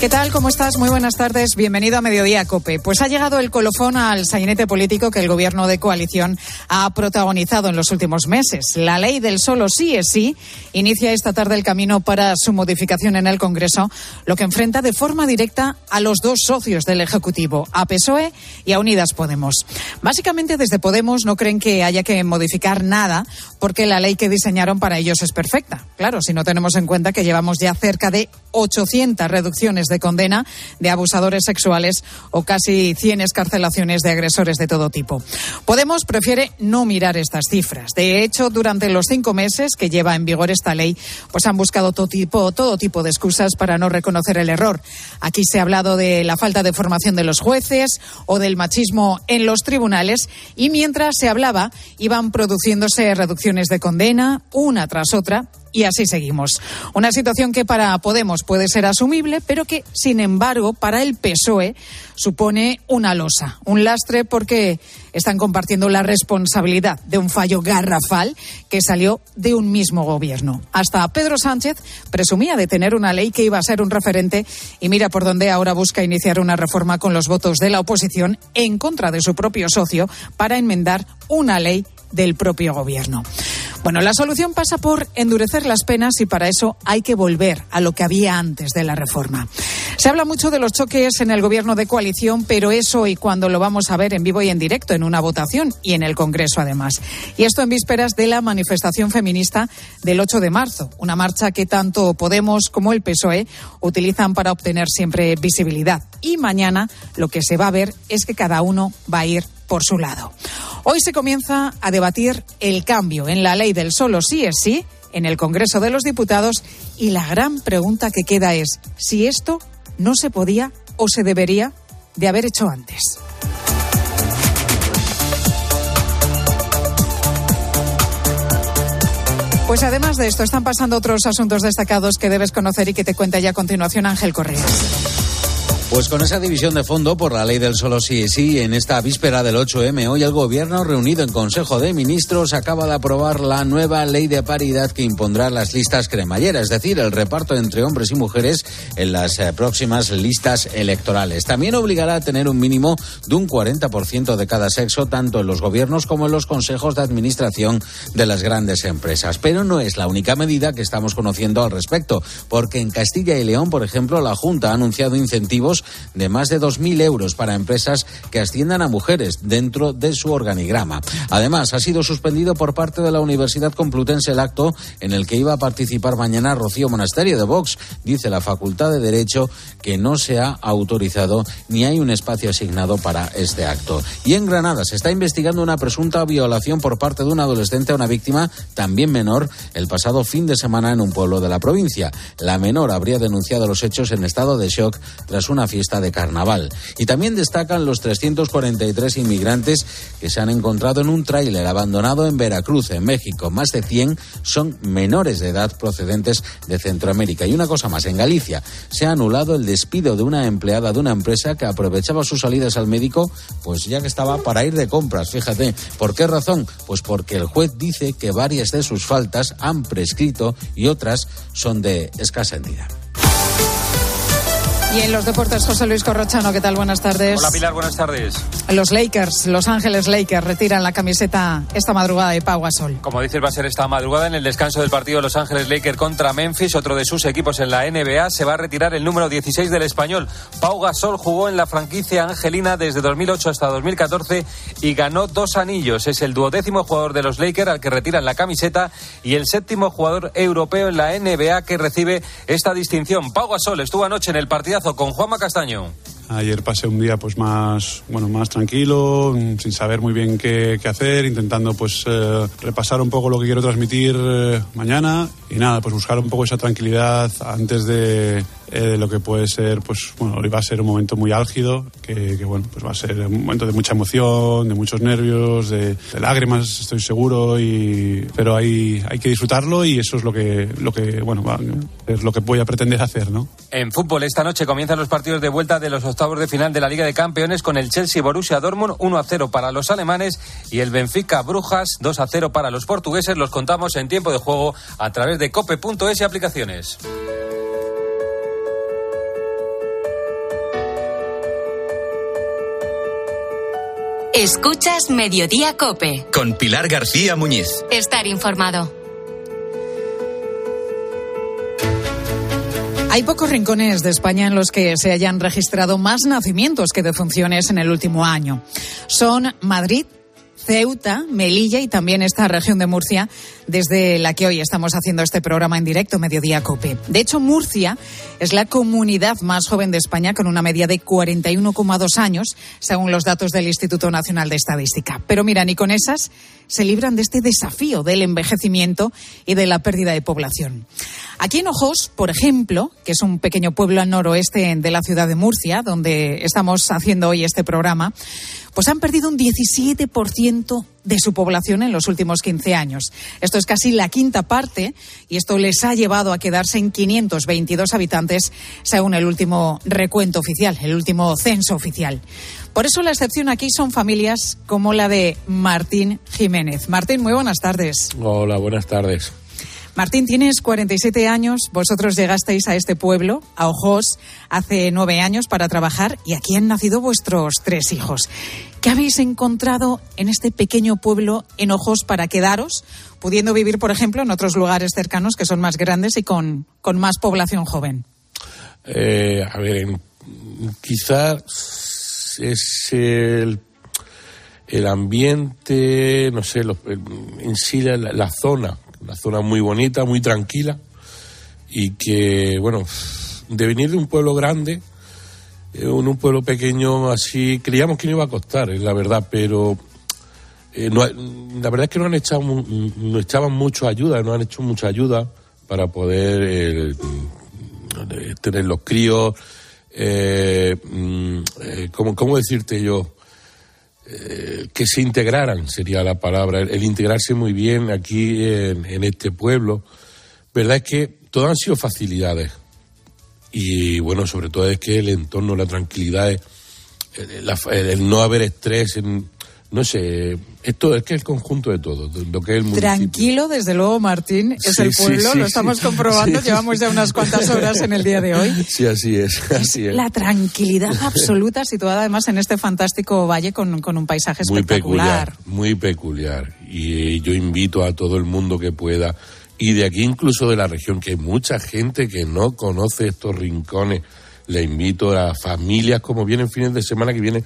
¿Qué tal? ¿Cómo estás? Muy buenas tardes. Bienvenido a Mediodía Cope. Pues ha llegado el colofón al sainete político que el gobierno de coalición ha protagonizado en los últimos meses. La ley del solo sí es sí inicia esta tarde el camino para su modificación en el Congreso, lo que enfrenta de forma directa a los dos socios del Ejecutivo, a PSOE y a Unidas Podemos. Básicamente desde Podemos no creen que haya que modificar nada porque la ley que diseñaron para ellos es perfecta. Claro, si no tenemos en cuenta que llevamos ya cerca de 800 reducciones de condena de abusadores sexuales o casi 100 escarcelaciones de agresores de todo tipo. Podemos prefiere no mirar estas cifras. De hecho, durante los cinco meses que lleva en vigor esta ley, pues han buscado todo tipo, todo tipo de excusas para no reconocer el error. Aquí se ha hablado de la falta de formación de los jueces o del machismo en los tribunales y mientras se hablaba iban produciéndose reducciones de condena una tras otra y así seguimos. Una situación que para Podemos puede ser asumible, pero que, sin embargo, para el PSOE supone una losa, un lastre porque están compartiendo la responsabilidad de un fallo garrafal que salió de un mismo gobierno. Hasta Pedro Sánchez presumía de tener una ley que iba a ser un referente y mira por dónde ahora busca iniciar una reforma con los votos de la oposición en contra de su propio socio para enmendar una ley del propio gobierno. Bueno, la solución pasa por endurecer las penas y para eso hay que volver a lo que había antes de la reforma. Se habla mucho de los choques en el gobierno de coalición, pero eso y cuando lo vamos a ver en vivo y en directo en una votación y en el Congreso además. Y esto en vísperas de la manifestación feminista del 8 de marzo, una marcha que tanto Podemos como el PSOE utilizan para obtener siempre visibilidad. Y mañana lo que se va a ver es que cada uno va a ir por su lado. Hoy se comienza a debatir el cambio en la ley del solo sí es sí en el Congreso de los Diputados y la gran pregunta que queda es si esto no se podía o se debería de haber hecho antes. Pues además de esto, están pasando otros asuntos destacados que debes conocer y que te cuenta ya a continuación Ángel Correa. Pues con esa división de fondo por la ley del solo sí y sí, en esta víspera del 8M, hoy el Gobierno, reunido en Consejo de Ministros, acaba de aprobar la nueva ley de paridad que impondrá las listas cremallera, es decir, el reparto entre hombres y mujeres en las eh, próximas listas electorales. También obligará a tener un mínimo de un 40% de cada sexo, tanto en los gobiernos como en los consejos de administración de las grandes empresas. Pero no es la única medida que estamos conociendo al respecto, porque en Castilla y León, por ejemplo, la Junta ha anunciado incentivos de más de 2.000 euros para empresas que asciendan a mujeres dentro de su organigrama. Además, ha sido suspendido por parte de la Universidad Complutense el acto en el que iba a participar mañana Rocío Monasterio de Vox. Dice la Facultad de Derecho que no se ha autorizado ni hay un espacio asignado para este acto. Y en Granada se está investigando una presunta violación por parte de un adolescente a una víctima también menor el pasado fin de semana en un pueblo de la provincia. La menor habría denunciado los hechos en estado de shock tras una fiesta de carnaval. Y también destacan los 343 inmigrantes que se han encontrado en un tráiler abandonado en Veracruz, en México. Más de 100 son menores de edad procedentes de Centroamérica. Y una cosa más, en Galicia se ha anulado el despido de una empleada de una empresa que aprovechaba sus salidas al médico, pues ya que estaba para ir de compras. Fíjate, ¿por qué razón? Pues porque el juez dice que varias de sus faltas han prescrito y otras son de escasa entidad. Y en los deportes, José Luis Corrochano, ¿qué tal? Buenas tardes. Hola Pilar, buenas tardes. Los Lakers, Los Ángeles Lakers, retiran la camiseta esta madrugada de Pau Gasol. Como dices, va a ser esta madrugada en el descanso del partido Los Ángeles Lakers contra Memphis, otro de sus equipos en la NBA. Se va a retirar el número 16 del español. Pau Gasol jugó en la franquicia angelina desde 2008 hasta 2014 y ganó dos anillos. Es el duodécimo jugador de los Lakers al que retiran la camiseta y el séptimo jugador europeo en la NBA que recibe esta distinción. Pau Gasol estuvo anoche en el partido con Juanma Castaño. Ayer pasé un día pues más bueno más tranquilo, sin saber muy bien qué, hacer, intentando pues eh, repasar un poco lo que quiero transmitir eh, mañana y nada, pues buscar un poco esa tranquilidad antes de eh, de lo que puede ser, pues bueno, hoy va a ser un momento muy álgido, que, bueno, pues va a ser un momento de mucha emoción, de muchos nervios, de, lágrimas, estoy seguro, y, pero hay, hay que disfrutarlo y eso es lo que, lo que bueno, es lo que voy a pretender hacer, ¿no? En fútbol, esta noche comienzan los partidos de vuelta de los octavos de final de la Liga de Campeones con el Chelsea Borussia Dortmund 1 a 0 para los alemanes y el Benfica Brujas 2 a 0 para los portugueses. Los contamos en tiempo de juego a través de cope.es y aplicaciones. Escuchas Mediodía Cope. Con Pilar García Muñiz. Estar informado. Hay pocos rincones de España en los que se hayan registrado más nacimientos que defunciones en el último año. Son Madrid, Ceuta, Melilla y también esta región de Murcia, desde la que hoy estamos haciendo este programa en directo, Mediodía Cope. De hecho, Murcia es la comunidad más joven de España con una media de 41,2 años, según los datos del Instituto Nacional de Estadística. Pero mira, ni con esas se libran de este desafío del envejecimiento y de la pérdida de población. Aquí en Ojos, por ejemplo, que es un pequeño pueblo al noroeste de la ciudad de Murcia, donde estamos haciendo hoy este programa, pues han perdido un 17% de su población en los últimos 15 años. Esto es casi la quinta parte y esto les ha llevado a quedarse en 522 habitantes según el último recuento oficial, el último censo oficial. Por eso la excepción aquí son familias como la de Martín Jiménez. Martín, muy buenas tardes. Hola, buenas tardes. Martín, tienes 47 años. Vosotros llegasteis a este pueblo, a Ojos, hace nueve años para trabajar y aquí han nacido vuestros tres hijos. ¿Qué habéis encontrado en este pequeño pueblo en Ojos para quedaros, pudiendo vivir, por ejemplo, en otros lugares cercanos que son más grandes y con, con más población joven? Eh, a ver, quizás es el, el ambiente, no sé, en sí la zona una zona muy bonita, muy tranquila y que, bueno, de venir de un pueblo grande, en eh, un pueblo pequeño así, creíamos que no iba a costar, es la verdad, pero eh, la verdad es que no han echado, no echaban mucho ayuda, no han hecho mucha ayuda para poder eh, tener los críos, mm, ¿cómo, ¿cómo decirte yo? Eh, que se integraran, sería la palabra, el, integrarse muy bien aquí en, este pueblo. Verdad es que todas han sido facilidades. Y bueno, sobre todo es que el entorno, la tranquilidad, el, no haber estrés, en, no sé, esto es que es el conjunto de todo, lo que es el Tranquilo, desde luego, Martín, es el pueblo, lo estamos comprobando, llevamos ya unas cuantas horas en el día de hoy. Sí, así es, así es. La tranquilidad absoluta, situada además en este fantástico valle con, un paisaje muy espectacular. Peculiar, muy peculiar, y yo invito a todo el mundo que pueda, y de aquí incluso de la región, que hay mucha gente que no conoce estos rincones, le invito a familias como vienen fines de semana que vienen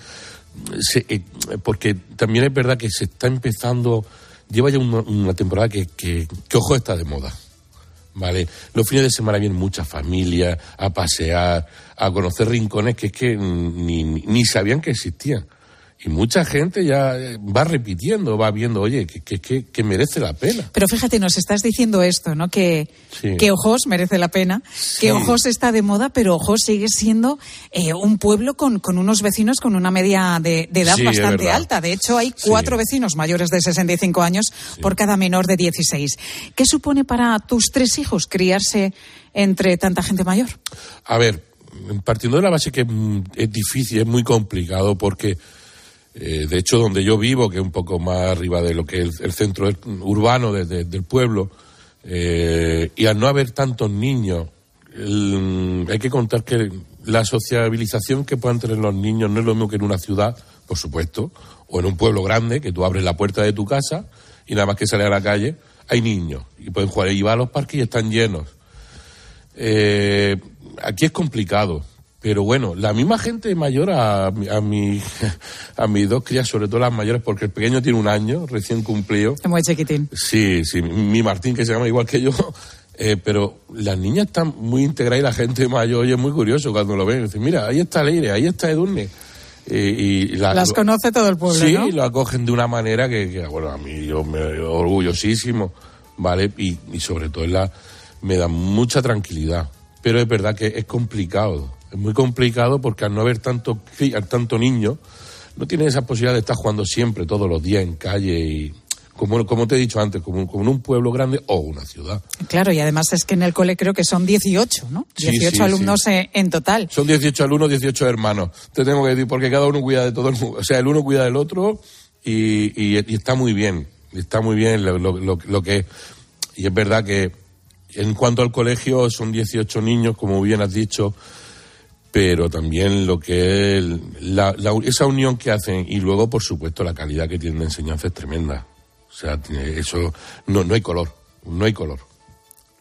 eh, porque también es verdad que se está empezando, lleva ya una, temporada que, que, ojo está de moda. ¿Vale? Los fines de semana vienen muchas familias a pasear, a conocer rincones que es que ni, ni sabían que existían. Y mucha gente ya eh, va repitiendo, va viendo, oye, que, que, que merece la pena. Pero fíjate, nos estás diciendo esto, ¿no? Que, que Ojos merece la pena, que Ojos está de moda, pero Ojos sigue siendo eh, un pueblo con, con, unos vecinos con una media de, edad bastante alta. De hecho, hay cuatro vecinos mayores de 65 años por cada menor de 16. ¿Qué supone para tus tres hijos criarse entre tanta gente mayor? A ver, partiendo de la base que mm, es difícil, es muy complicado, porque eh, de hecho, donde yo vivo, que es un poco más arriba de lo que es el, centro urbano del pueblo, eh, y al no haber tantos niños, hay que contar que la sociabilización que puedan tener los niños no es lo mismo que en una ciudad, por supuesto, o en un pueblo grande, que tú abres la puerta de tu casa y nada más que sale a la calle, hay niños y pueden jugar. Y va a los parques y están llenos. Eh, aquí es complicado pero bueno, la misma gente mayor a, a, mi, a mis dos crías, sobre todo las mayores, porque el pequeño tiene un año, recién cumplido. Es muy chiquitín. Sí, sí, mi Martín, que se llama igual que yo. Eh, pero las niñas están muy integradas y la gente mayor, oye, es muy curioso cuando lo ven. Dicen, mira, ahí está Leire, ahí está Edurne. Eh, y las conoce todo el pueblo, Sí, lo acogen de una manera que, bueno, a mí yo me orgullosísimo, ¿vale? Y, y sobre todo la, me da mucha tranquilidad pero es verdad que es complicado. Es muy complicado porque al no haber tanto, tanto niño, no tiene esa posibilidad de estar jugando siempre, todos los días en calle y como, como te he dicho antes, como, como en un pueblo grande o una ciudad. Claro, y además es que en el cole creo que son 18, ¿no? 18 alumnos en total. Son 18 alumnos, 18 hermanos. Te tengo que decir, porque cada uno cuida de todo el mundo. O sea, el uno cuida del otro y, y, está muy bien. Está muy bien lo, lo, lo que... Y es verdad que en cuanto al colegio son 18 niños, como bien has dicho, pero también lo que es la, esa unión que hacen y luego, por supuesto, la calidad que tienen de enseñanza es tremenda. O sea, eso no, no hay color, no hay color.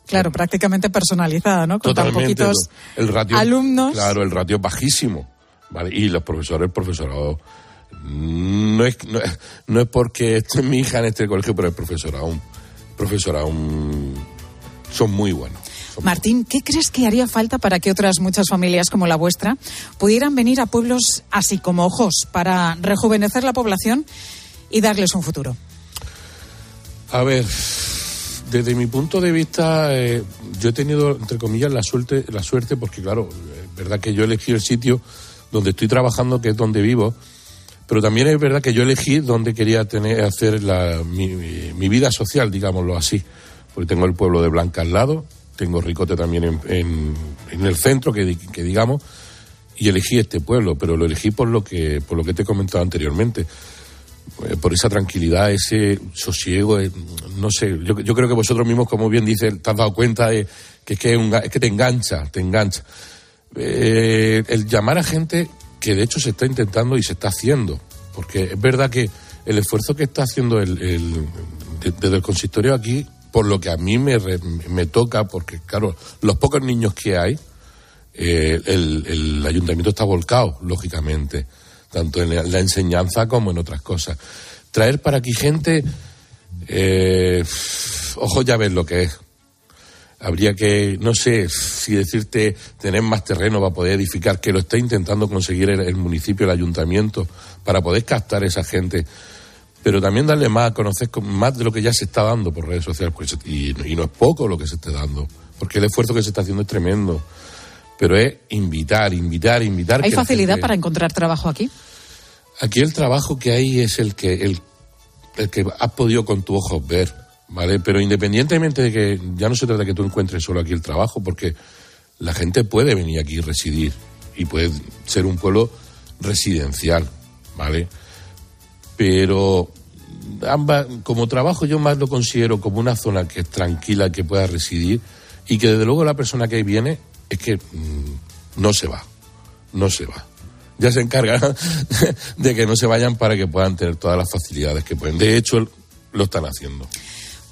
Claro, prácticamente personalizada, ¿no? Con tan poquitos el ratio, alumnos. Claro, el ratio es bajísimo. ¿vale? Y los profesores, el profesorado. No es, no, es porque esté mi hija en este colegio, pero el profesorado, profesorado son muy buenos. Martín, ¿qué crees que haría falta para que otras muchas familias como la vuestra pudieran venir a pueblos así como ojos para rejuvenecer la población y darles un futuro? A ver, desde mi punto de vista, eh, yo he tenido, entre comillas, la suerte, la suerte porque, claro, es verdad que yo elegí el sitio donde estoy trabajando, que es donde vivo, pero también es verdad que yo elegí donde quería tener, hacer la, mi, vida social, digámoslo así. Porque tengo el pueblo de Blanca al lado, tengo Ricote también en, en, el centro, que, que, digamos, y elegí este pueblo, pero lo elegí por lo que, por lo que te he comentado anteriormente. Eh, por esa tranquilidad, ese sosiego, eh, no sé, yo, creo que vosotros mismos, como bien dice, te has dado cuenta de que es que, que te engancha, te engancha. Eh, el llamar a gente que de hecho se está intentando y se está haciendo, porque es verdad que el esfuerzo que está haciendo el, desde el consistorio aquí, por lo que a mí me, me toca, porque claro, los pocos niños que hay, el, el ayuntamiento está volcado, lógicamente tanto en la enseñanza como en otras cosas. Traer para aquí gente, eh, ojo, ya ves lo que es. Habría que, no sé si decirte, tener más terreno para poder edificar, que lo está intentando conseguir el, municipio, el ayuntamiento, para poder captar esa gente pero también darle más a conocer más de lo que ya se está dando por redes sociales, pues, y, y, no es poco lo que se está dando, porque el esfuerzo que se está haciendo es tremendo pero es invitar, invitar, invitar. ¿Hay facilidad para encontrar trabajo aquí? Aquí el trabajo que hay es el que, el, el que has podido con tus ojos ver, ¿vale? Pero independientemente de que ya no se trata de que tú encuentres solo aquí el trabajo, porque la gente puede venir aquí y residir y puede ser un pueblo residencial, ¿vale? Pero ambas, como trabajo yo más lo considero como una zona que es tranquila, que pueda residir y que desde luego la persona que viene es que mm, no se va, no se va. Ya se encarga de que no se vayan para que puedan tener todas las facilidades que pueden. De hecho, lo están haciendo.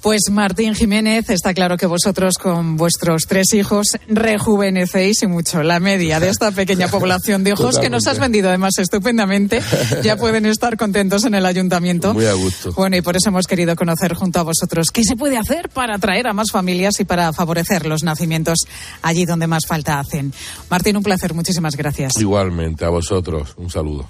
Pues Martín Jiménez, está claro que vosotros con vuestros tres hijos rejuvenecéis y mucho la media de esta pequeña población de hijos que nos has vendido además estupendamente. Ya pueden estar contentos en el ayuntamiento. Muy a gusto. Bueno, y por eso hemos querido conocer junto a vosotros qué se puede hacer para atraer a más familias y para favorecer los nacimientos allí donde más falta hacen. Martín, un placer. Muchísimas gracias. Igualmente, a vosotros. Un saludo.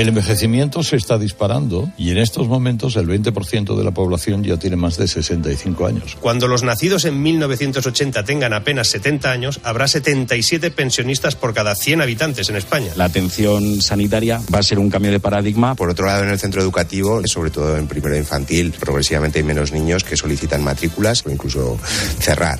El envejecimiento se está disparando y en estos momentos el 20% de la población ya tiene más de 65 años. Cuando los nacidos en 1980 tengan apenas 70 años, habrá 77 pensionistas por cada 100 habitantes en España. La atención sanitaria va a ser un cambio de paradigma. Por otro lado, en el centro educativo, sobre todo en primero infantil, progresivamente hay menos niños que solicitan matrículas o incluso cerrar.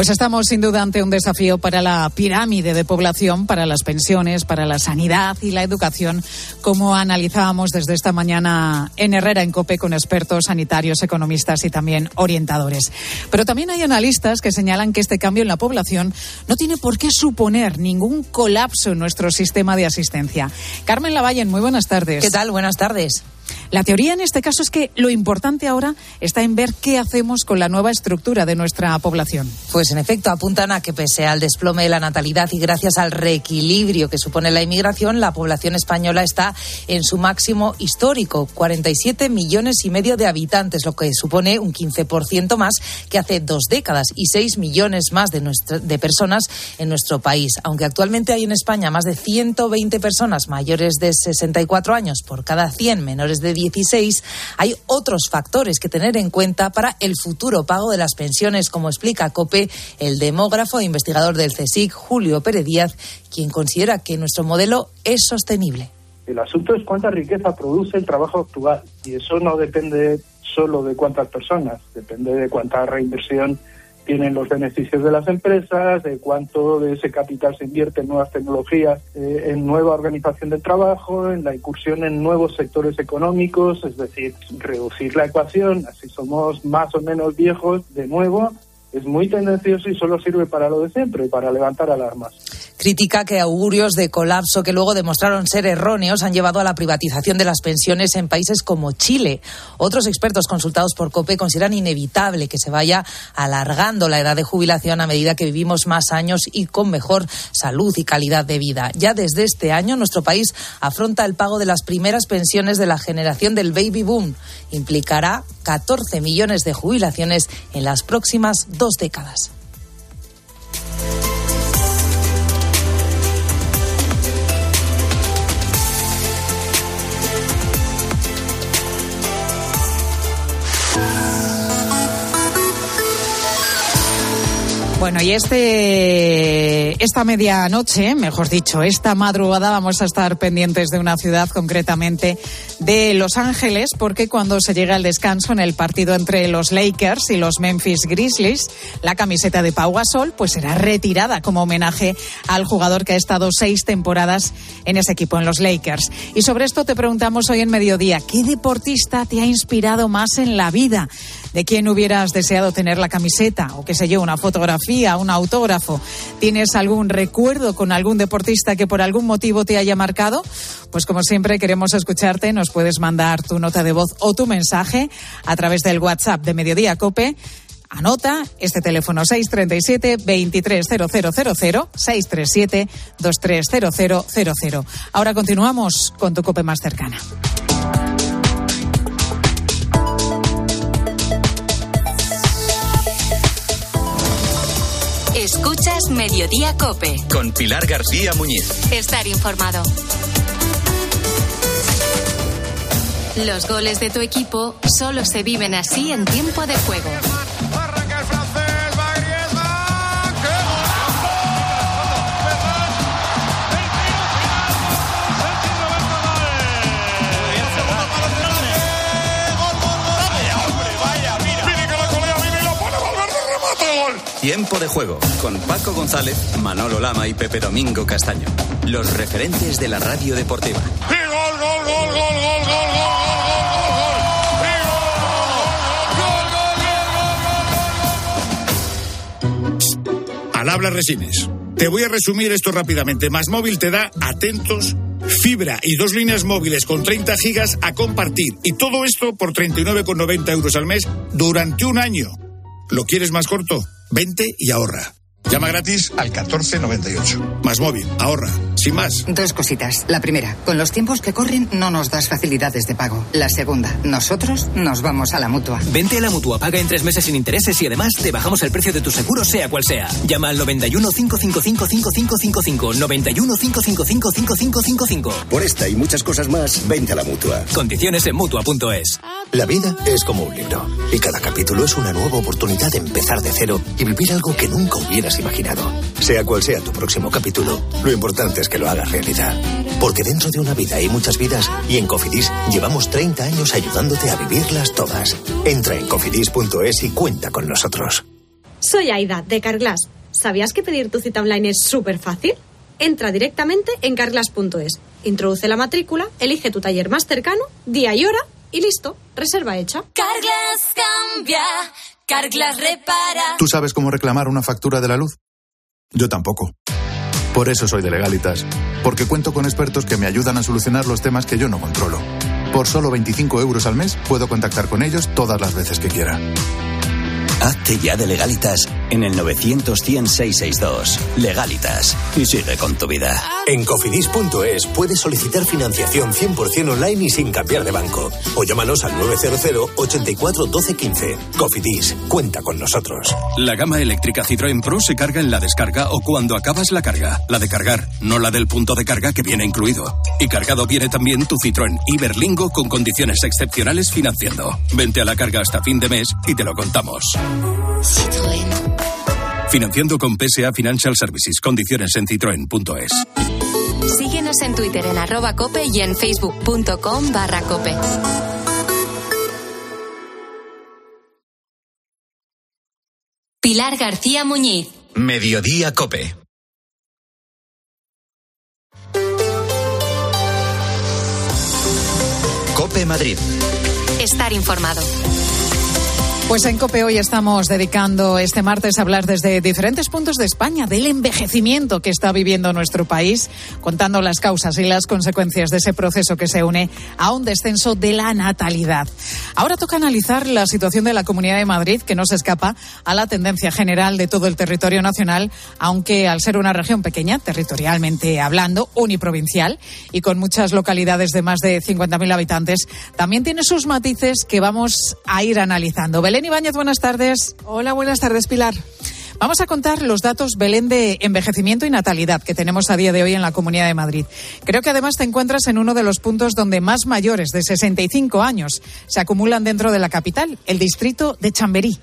Pues estamos sin duda ante un desafío para la pirámide de población, para las pensiones, para la sanidad y la educación, como analizábamos desde esta mañana en Herrera en Cope con expertos sanitarios, economistas y también orientadores. Pero también hay analistas que señalan que este cambio en la población no tiene por qué suponer ningún colapso en nuestro sistema de asistencia. Carmen Lavalle, muy buenas tardes. ¿Qué tal? Buenas tardes. La teoría en este caso es que lo importante ahora está en ver qué hacemos con la nueva estructura de nuestra población. Pues en efecto apuntan a que pese al desplome de la natalidad y gracias al reequilibrio que supone la inmigración, la población española está en su máximo histórico, 47 millones y medio de habitantes, lo que supone un 15% más que hace dos décadas y 6 millones más de, de personas en nuestro país. Aunque actualmente hay en España más de 120 personas mayores de 64 años por cada 100 menores de 16, hay otros factores que tener en cuenta para el futuro pago de las pensiones, como explica COPE el demógrafo e investigador del CSIC, Julio Pérez Díaz, quien considera que nuestro modelo es sostenible. El asunto es cuánta riqueza produce el trabajo actual y eso no depende solo de cuántas personas, depende de cuánta reinversión tienen los beneficios de las empresas, de cuánto de ese capital se invierte en nuevas tecnologías, eh, en nueva organización del trabajo, en la incursión en nuevos sectores económicos, es decir, reducir la ecuación, así somos más o menos viejos de nuevo, es muy tendencioso y solo sirve para lo de siempre, para levantar alarmas. Critica que augurios de colapso que luego demostraron ser erróneos han llevado a la privatización de las pensiones en países como Chile. Otros expertos consultados por COPE consideran inevitable que se vaya alargando la edad de jubilación a medida que vivimos más años y con mejor salud y calidad de vida. Ya desde este año nuestro país afronta el pago de las primeras pensiones de la generación del baby boom. Implicará 14 millones de jubilaciones en las próximas dos décadas. Bueno, y este, esta medianoche, mejor dicho, esta madrugada vamos a estar pendientes de una ciudad, concretamente de Los Ángeles, porque cuando se llega al descanso en el partido entre los Lakers y los Memphis Grizzlies, la camiseta de Pau Gasol pues será retirada como homenaje al jugador que ha estado seis temporadas en ese equipo, en los Lakers. Y sobre esto te preguntamos hoy en mediodía, ¿qué deportista te ha inspirado más en la vida? ¿De quién hubieras deseado tener la camiseta o qué sé yo, una fotografía, un autógrafo? ¿Tienes algún recuerdo con algún deportista que por algún motivo te haya marcado? Pues como siempre queremos escucharte, nos puedes mandar tu nota de voz o tu mensaje a través del WhatsApp de Mediodía Cope. Anota este teléfono 637 230000 637 230000. Ahora continuamos con tu Cope más cercana. Escuchas Mediodía Cope. Con Pilar García Muñiz. Estar informado. Los goles de tu equipo solo se viven así en tiempo de juego. Tiempo de juego con Paco González, Manolo Lama y Pepe Domingo Castaño. Los referentes de la radio deportiva. Al habla Resines. Te voy a resumir esto rápidamente. Más móvil te da atentos fibra y dos líneas móviles con 30 gigas a compartir. Y todo esto por 39,90 euros al mes durante un año. ¿Lo quieres más corto? Vente y ahorra. Llama gratis al 1498. Más móvil, ahorra, sin más. Dos cositas. La primera, con los tiempos que corren no nos das facilidades de pago. La segunda, nosotros nos vamos a la mutua. Vente a la mutua, paga en tres meses sin intereses y además te bajamos el precio de tu seguro, sea cual sea. Llama al 91 555 5555. 91 555 5555. Por esta y muchas cosas más, vente a la mutua. Condiciones en mutua.es. La vida es como un libro y cada capítulo es una nueva oportunidad de empezar de cero y vivir algo que nunca hubieras imaginado. Sea cual sea tu próximo capítulo, lo importante es que lo hagas realidad. Porque dentro de una vida hay muchas vidas y en Cofidis llevamos 30 años ayudándote a vivirlas todas. Entra en cofidis.es y cuenta con nosotros. Soy Aida, de Carglass. ¿Sabías que pedir tu cita online es súper fácil? Entra directamente en carglass.es, introduce la matrícula, elige tu taller más cercano, día y hora y listo, reserva hecha. Carglass cambia, Carglass repara. ¿Tú sabes cómo reclamar una factura de la luz? Yo tampoco. Por eso soy de Legalitas, porque cuento con expertos que me ayudan a solucionar los temas que yo no controlo. Por solo 25 euros al mes puedo contactar con ellos todas las veces que quiera. Hazte ya de legalitas en el 900 100 662. Legalitas. Y sigue con tu vida. En cofidis.es puedes solicitar financiación 100% online y sin cambiar de banco. O llámanos al 900 84 12 15. Cofidis, cuenta con nosotros. La gama eléctrica Citroën Pro se carga en la descarga o cuando acabas la carga. La de cargar, no la del punto de carga que viene incluido. Y cargado viene también tu Citroën Iberlingo con condiciones excepcionales financiando. Vente a la carga hasta fin de mes y te lo contamos. Financiando con PSA Financial Services. Condiciones en citroen.es. Síguenos en Twitter en arroba cope y en facebook.com barra cope. Pilar García Muñiz. Mediodía Cope. Cope Madrid. Estar informado. Pues en COPE hoy estamos dedicando este martes a hablar desde diferentes puntos de España del envejecimiento que está viviendo nuestro país, contando las causas y las consecuencias de ese proceso que se une a un descenso de la natalidad. Ahora toca analizar la situación de la Comunidad de Madrid, que no se escapa a la tendencia general de todo el territorio nacional, aunque al ser una región pequeña, territorialmente hablando, uniprovincial y con muchas localidades de más de 50.000 habitantes, también tiene sus matices que vamos a ir analizando. Belén Ibáñez, buenas tardes. Hola, buenas tardes, Pilar. Vamos a contar los datos, Belén, de envejecimiento y natalidad que tenemos a día de hoy en la Comunidad de Madrid. Creo que además te encuentras en uno de los puntos donde más mayores de 65 años se acumulan dentro de la capital, el distrito de Chamberí.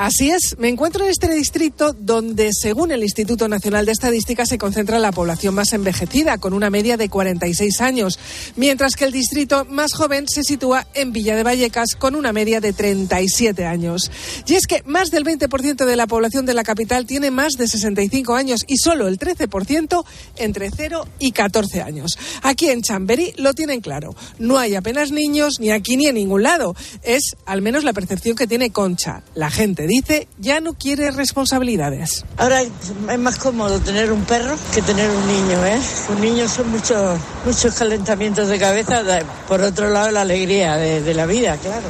Así es, me encuentro en este distrito donde, según el Instituto Nacional de Estadística, se concentra la población más envejecida, con una media de 46 años, mientras que el distrito más joven se sitúa en Villa de Vallecas, con una media de 37 años. Y es que más del 20% de la población de la capital tiene más de 65 años y solo el 13% entre 0 y 14 años. Aquí en Chamberí lo tienen claro. No hay apenas niños ni aquí ni en ningún lado. Es al menos la percepción que tiene Concha. La gente dice ya no quiere responsabilidades. Ahora es más cómodo tener un perro que tener un niño, ¿eh? Un niño son muchos, muchos calentamientos de cabeza, por otro lado la alegría de, de la vida, claro.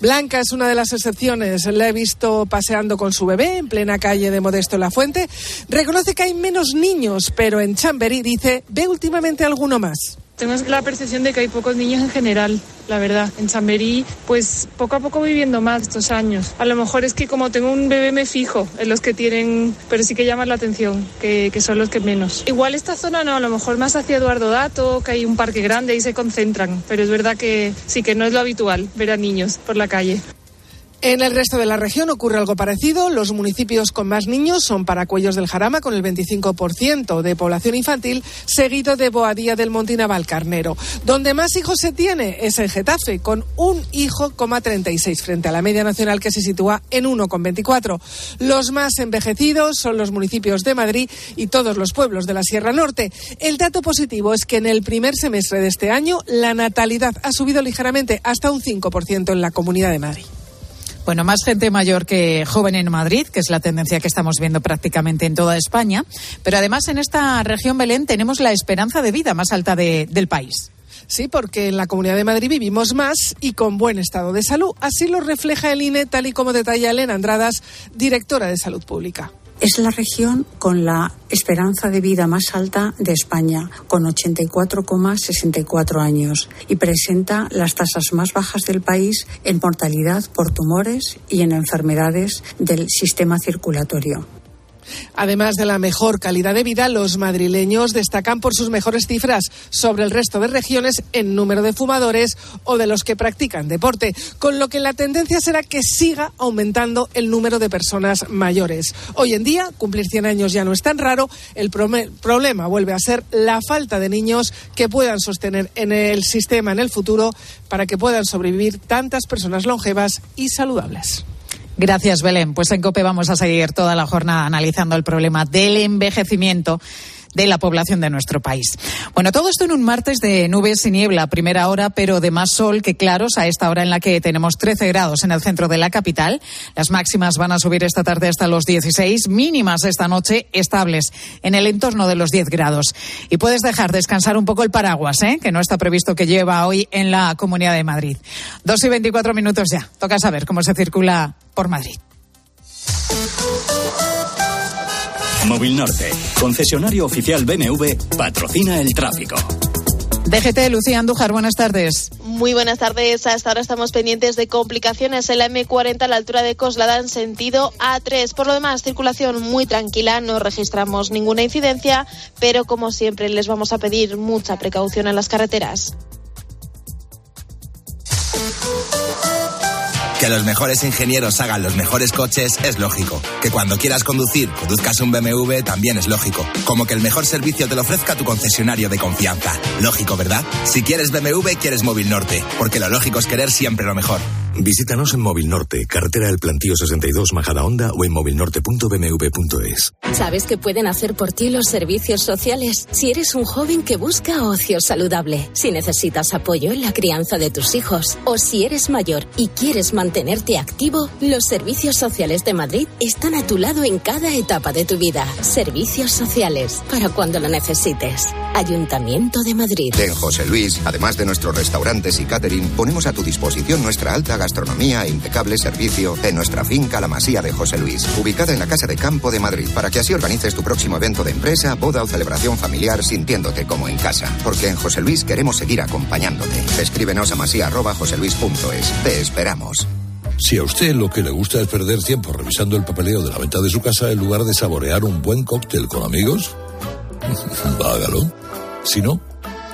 Blanca es una de las excepciones. La he visto paseando con su bebé en plena calle de Modesto La Fuente. Reconoce que hay menos niños, pero en Chamberí dice, ve últimamente alguno más. Tengo la percepción de que hay pocos niños en general, la verdad. En Chamberí, pues poco a poco viviendo más estos años. A lo mejor es que como tengo un bebé me fijo en los que tienen, pero sí que llaman la atención, que, que son los que menos. Igual esta zona no, a lo mejor más hacia Eduardo Dato, que hay un parque grande y se concentran, pero es verdad que sí que no es lo habitual ver a niños por la calle. En el resto de la región ocurre algo parecido. Los municipios con más niños son Paracuellos del Jarama, con el 25% de población infantil, seguido de Boadía del Montinaval Carnero. Donde más hijos se tiene es en Getafe, con un hijo, 36, frente a la media nacional que se sitúa en 1,24. Los más envejecidos son los municipios de Madrid y todos los pueblos de la Sierra Norte. El dato positivo es que en el primer semestre de este año la natalidad ha subido ligeramente hasta un 5% en la Comunidad de Madrid. Bueno, más gente mayor que joven en Madrid, que es la tendencia que estamos viendo prácticamente en toda España. Pero además en esta región, Belén, tenemos la esperanza de vida más alta de, del país. Sí, porque en la Comunidad de Madrid vivimos más y con buen estado de salud. Así lo refleja el INE, tal y como detalla Elena Andradas, directora de Salud Pública. Es la región con la esperanza de vida más alta de España, con 84,64 años, y presenta las tasas más bajas del país en mortalidad por tumores y en enfermedades del sistema circulatorio. Además de la mejor calidad de vida, los madrileños destacan por sus mejores cifras sobre el resto de regiones en número de fumadores o de los que practican deporte, con lo que la tendencia será que siga aumentando el número de personas mayores. Hoy en día, cumplir 100 años ya no es tan raro, el problema vuelve a ser la falta de niños que puedan sostener en el sistema en el futuro para que puedan sobrevivir tantas personas longevas y saludables. Gracias, Belén. Pues en COPE vamos a seguir toda la jornada analizando el problema del envejecimiento de la población de nuestro país. Bueno, todo esto en un martes de nubes y niebla, primera hora, pero de más sol que claros a esta hora en la que tenemos 13 grados en el centro de la capital. Las máximas van a subir esta tarde hasta los 16, mínimas esta noche estables en el entorno de los 10 grados. Y puedes dejar descansar un poco el paraguas, ¿eh? que no está previsto que lleva hoy en la Comunidad de Madrid. Dos y 24 minutos ya. Toca saber cómo se circula por Madrid. Móvil Norte, concesionario oficial BMW, patrocina el tráfico. DGT, Lucía Andújar, buenas tardes. Muy buenas tardes. Hasta ahora estamos pendientes de complicaciones en la M40 a la altura de Coslada en sentido A3. Por lo demás, circulación muy tranquila, no registramos ninguna incidencia, pero como siempre les vamos a pedir mucha precaución en las carreteras. Que los mejores ingenieros hagan los mejores coches es lógico. Que cuando quieras conducir, conduzcas un BMW también es lógico. Como que el mejor servicio te lo ofrezca tu concesionario de confianza. Lógico, ¿verdad? Si quieres BMW, quieres Móvil Norte. Porque lo lógico es querer siempre lo mejor. Visítanos en Móvil Norte, carretera del Plantío 62, Majada Honda o en movilnorte.bmw.es. ¿Sabes qué pueden hacer por ti los servicios sociales? Si eres un joven que busca ocio saludable, si necesitas apoyo en la crianza de tus hijos o si eres mayor y quieres mantenerte activo, los servicios sociales de Madrid están a tu lado en cada etapa de tu vida. Servicios sociales, para cuando lo necesites. Ayuntamiento de Madrid. En José Luis, además de nuestros restaurantes y catering, ponemos a tu disposición nuestra alta gastronomía e impecable servicio en nuestra finca La Masía de José Luis, ubicada en la Casa de Campo de Madrid, para que así organices tu próximo evento de empresa, boda o celebración familiar sintiéndote como en casa. Porque en José Luis queremos seguir acompañándote. Escríbenos a masía.joseluis.es. Te esperamos. Si a usted lo que le gusta es perder tiempo revisando el papeleo de la venta de su casa en lugar de saborear un buen cóctel con amigos, hágalo. Si no,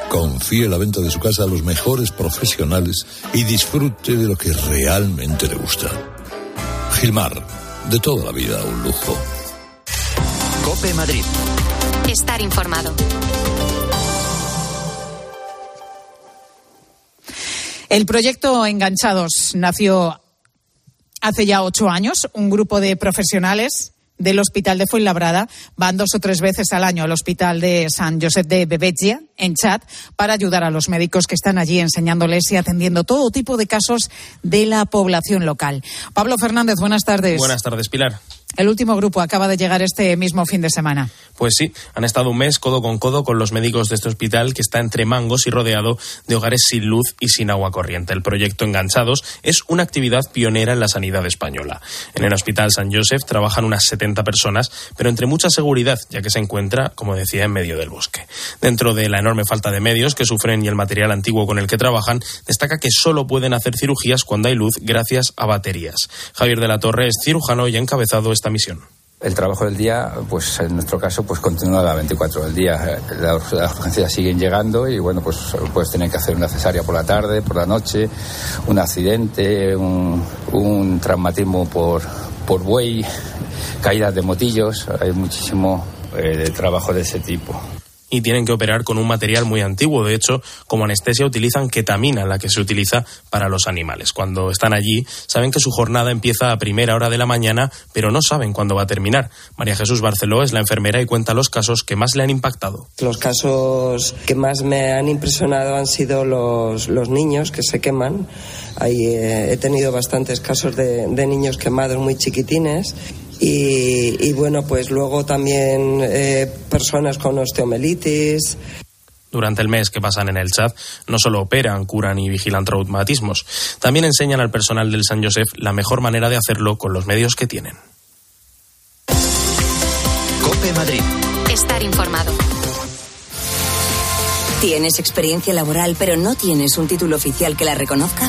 confíe la venta de su casa a los mejores profesionales y disfrute de lo que realmente le gusta. Gilmar, de toda la vida un lujo. Cope Madrid. Estar informado. El proyecto Enganchados nació hace ya ocho años. Un grupo de profesionales del Hospital de Fuenlabrada van dos o tres veces al año al Hospital de San Josep de Bebetgia, en Chad, para ayudar a los médicos que están allí enseñándoles y atendiendo todo tipo de casos de la población local. Pablo Fernández, buenas tardes. Buenas tardes, Pilar. El último grupo acaba de llegar este mismo fin de semana. Pues sí, han estado un mes codo con codo con los médicos de este hospital que está entre mangos y rodeado de hogares sin luz y sin agua corriente. El proyecto Enganchados es una actividad pionera en la sanidad española. En el Hospital San Joseph trabajan unas 70 personas, pero entre mucha seguridad, ya que se encuentra, como decía, en medio del bosque. Dentro de la enorme falta de medios que sufren y el material antiguo con el que trabajan, destaca que solo pueden hacer cirugías cuando hay luz gracias a baterías. Javier de la Torre es cirujano y ha encabezado esta misión. El trabajo del día, pues en nuestro caso, pues continúa a las 24 del día. Las, las, urgencias siguen llegando y bueno, pues puedes tener que hacer una cesárea por la tarde, por la noche, un accidente, un, un traumatismo por, por buey, caídas de motillos. Hay muchísimo eh, trabajo de ese tipo y tienen que operar con un material muy antiguo. De hecho, como anestesia utilizan ketamina, la que se utiliza para los animales. Cuando están allí, saben que su jornada empieza a primera hora de la mañana, pero no saben cuándo va a terminar. María Jesús Barceló es la enfermera y cuenta los casos que más le han impactado. Los casos que más me han impresionado han sido los, los niños que se queman. Ahí eh, he tenido bastantes casos de, de niños quemados muy chiquitines y, y, bueno, pues luego también eh, personas con osteomelitis. Durante el mes que pasan en el chat, no solo operan, curan y vigilan traumatismos, también enseñan al personal del San Josef la mejor manera de hacerlo con los medios que tienen. Cope Madrid. Estar informado. ¿Tienes experiencia laboral pero no tienes un título oficial que la reconozca?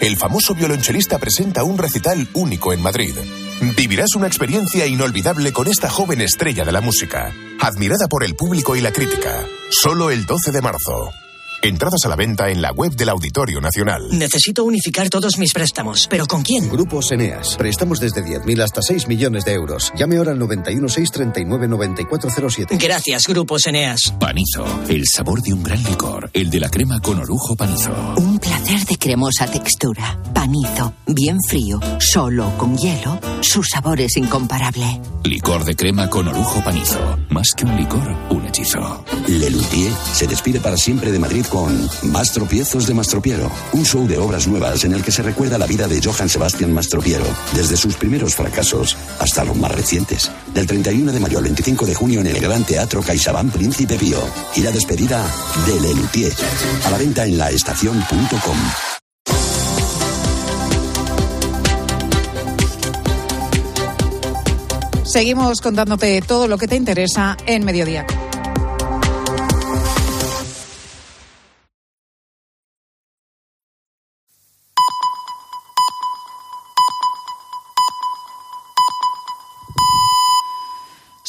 El famoso violonchelista presenta un recital único en Madrid. Vivirás una experiencia inolvidable con esta joven estrella de la música, admirada por el público y la crítica. Solo el 12 de marzo. Entradas a la venta en la web del Auditorio Nacional. Necesito unificar todos mis préstamos, pero ¿con quién? Grupos Eneas. Préstamos desde 10.000 hasta 6 millones de euros. Llame ahora al 91 639 9407. Gracias, Grupos Eneas. Panizo, el sabor de un gran licor. El de la crema con orujo panizo. Un placer de cremosa textura. Panizo, bien frío, solo con hielo. Su sabor es incomparable. Licor de crema con orujo panizo. Más que un licor, un hechizo. Lelutier se despide para siempre de Madrid con Más tropiezos de Mastropiero, un show de obras nuevas en el que se recuerda la vida de Johann Sebastian Mastropiero, desde sus primeros fracasos hasta los más recientes. Del 31 de mayo al 25 de junio en el Gran Teatro CaixaBank Príncipe Pío. Y la despedida de Lelutier. A la venta en laestacion.com. Seguimos contándote todo lo que te interesa en Mediodía.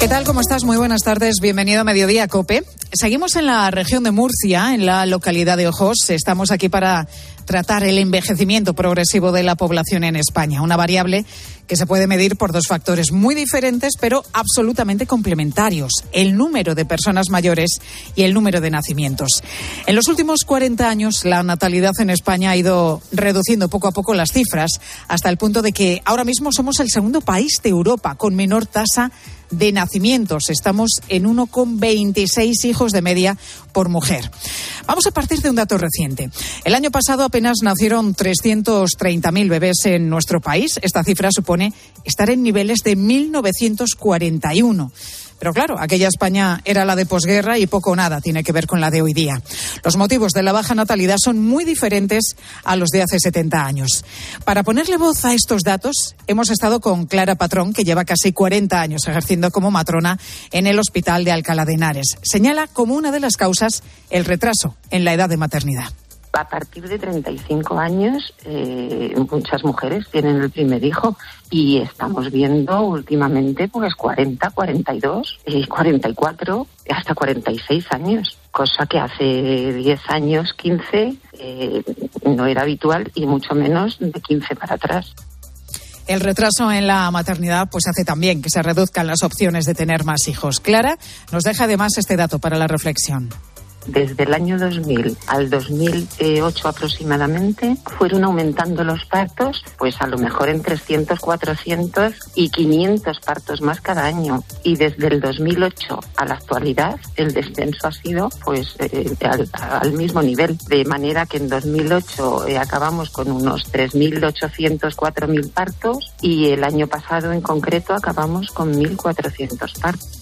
¿Qué tal? ¿Cómo estás? Muy buenas tardes. Bienvenido a Mediodía Cope. Seguimos en la región de Murcia, en la localidad de Ojos. Estamos aquí para tratar el envejecimiento progresivo de la población en España, una variable que se puede medir por dos factores muy diferentes pero absolutamente complementarios, el número de personas mayores y el número de nacimientos. En los últimos 40 años la natalidad en España ha ido reduciendo poco a poco las cifras hasta el punto de que ahora mismo somos el segundo país de Europa con menor tasa de nacimientos. Estamos en 1,26 hijos de media por mujer. Vamos a partir de un dato reciente. El año pasado apenas nacieron 330.000 bebés en nuestro país. Esta cifra supone estar en niveles de 1941. Pero claro, aquella España era la de posguerra y poco o nada tiene que ver con la de hoy día. Los motivos de la baja natalidad son muy diferentes a los de hace 70 años. Para ponerle voz a estos datos, hemos estado con Clara Patrón, que lleva casi 40 años ejerciendo como matrona en el Hospital de Alcalá de Henares. Señala como una de las causas el retraso en la edad de maternidad. A partir de 35 años, eh, muchas mujeres tienen el primer hijo y estamos viendo últimamente pues 40, 42, eh, 44, hasta 46 años, cosa que hace 10 años, 15, eh, no era habitual y mucho menos de 15 para atrás. El retraso en la maternidad pues hace también que se reduzcan las opciones de tener más hijos. Clara nos deja además este dato para la reflexión desde el año 2000 al 2008 aproximadamente, fueron aumentando los partos, pues a lo mejor en 300, 400 y 500 partos más cada año. Y desde el 2008 a la actualidad, el descenso ha sido pues eh, al, al, mismo nivel, de manera que en 2008 eh, acabamos con unos 3.800, 4.000 partos y el año pasado en concreto acabamos con 1.400 partos.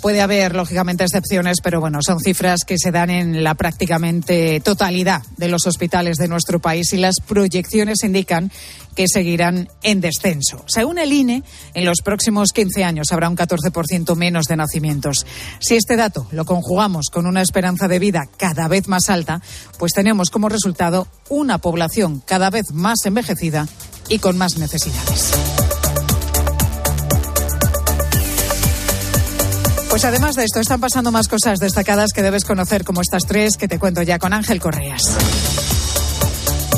Puede haber, lógicamente, excepciones, pero bueno, son cifras que se dan en la prácticamente totalidad de los hospitales de nuestro país y las proyecciones indican que seguirán en descenso. Según el INE, en los próximos 15 años habrá un 14% menos de nacimientos. Si este dato lo conjugamos con una esperanza de vida cada vez más alta, pues tenemos como resultado una población cada vez más envejecida y con más necesidades. Pues además de esto, están pasando más cosas destacadas que debes conocer, como estas tres que te cuento ya con Ángel Correas.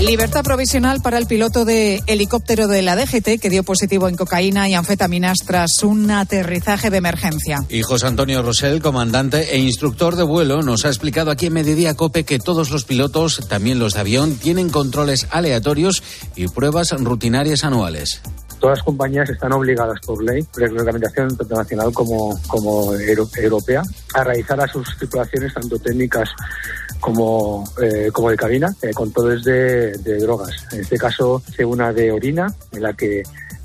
Libertad provisional para el piloto de helicóptero de la DGT que dio positivo en cocaína y anfetaminas tras un aterrizaje de emergencia. Y José Antonio Rosell, comandante e instructor de vuelo, nos ha explicado aquí en Mediodía Cope que todos los pilotos, también los de avión, tienen controles aleatorios y pruebas rutinarias anuales todas las compañías están obligadas por ley, reglamentación tanto nacional como, como europea, a realizar a sus tripulaciones tanto técnicas como, eh, como de cabina, eh, controles de, de drogas. En este caso, una de orina, en la que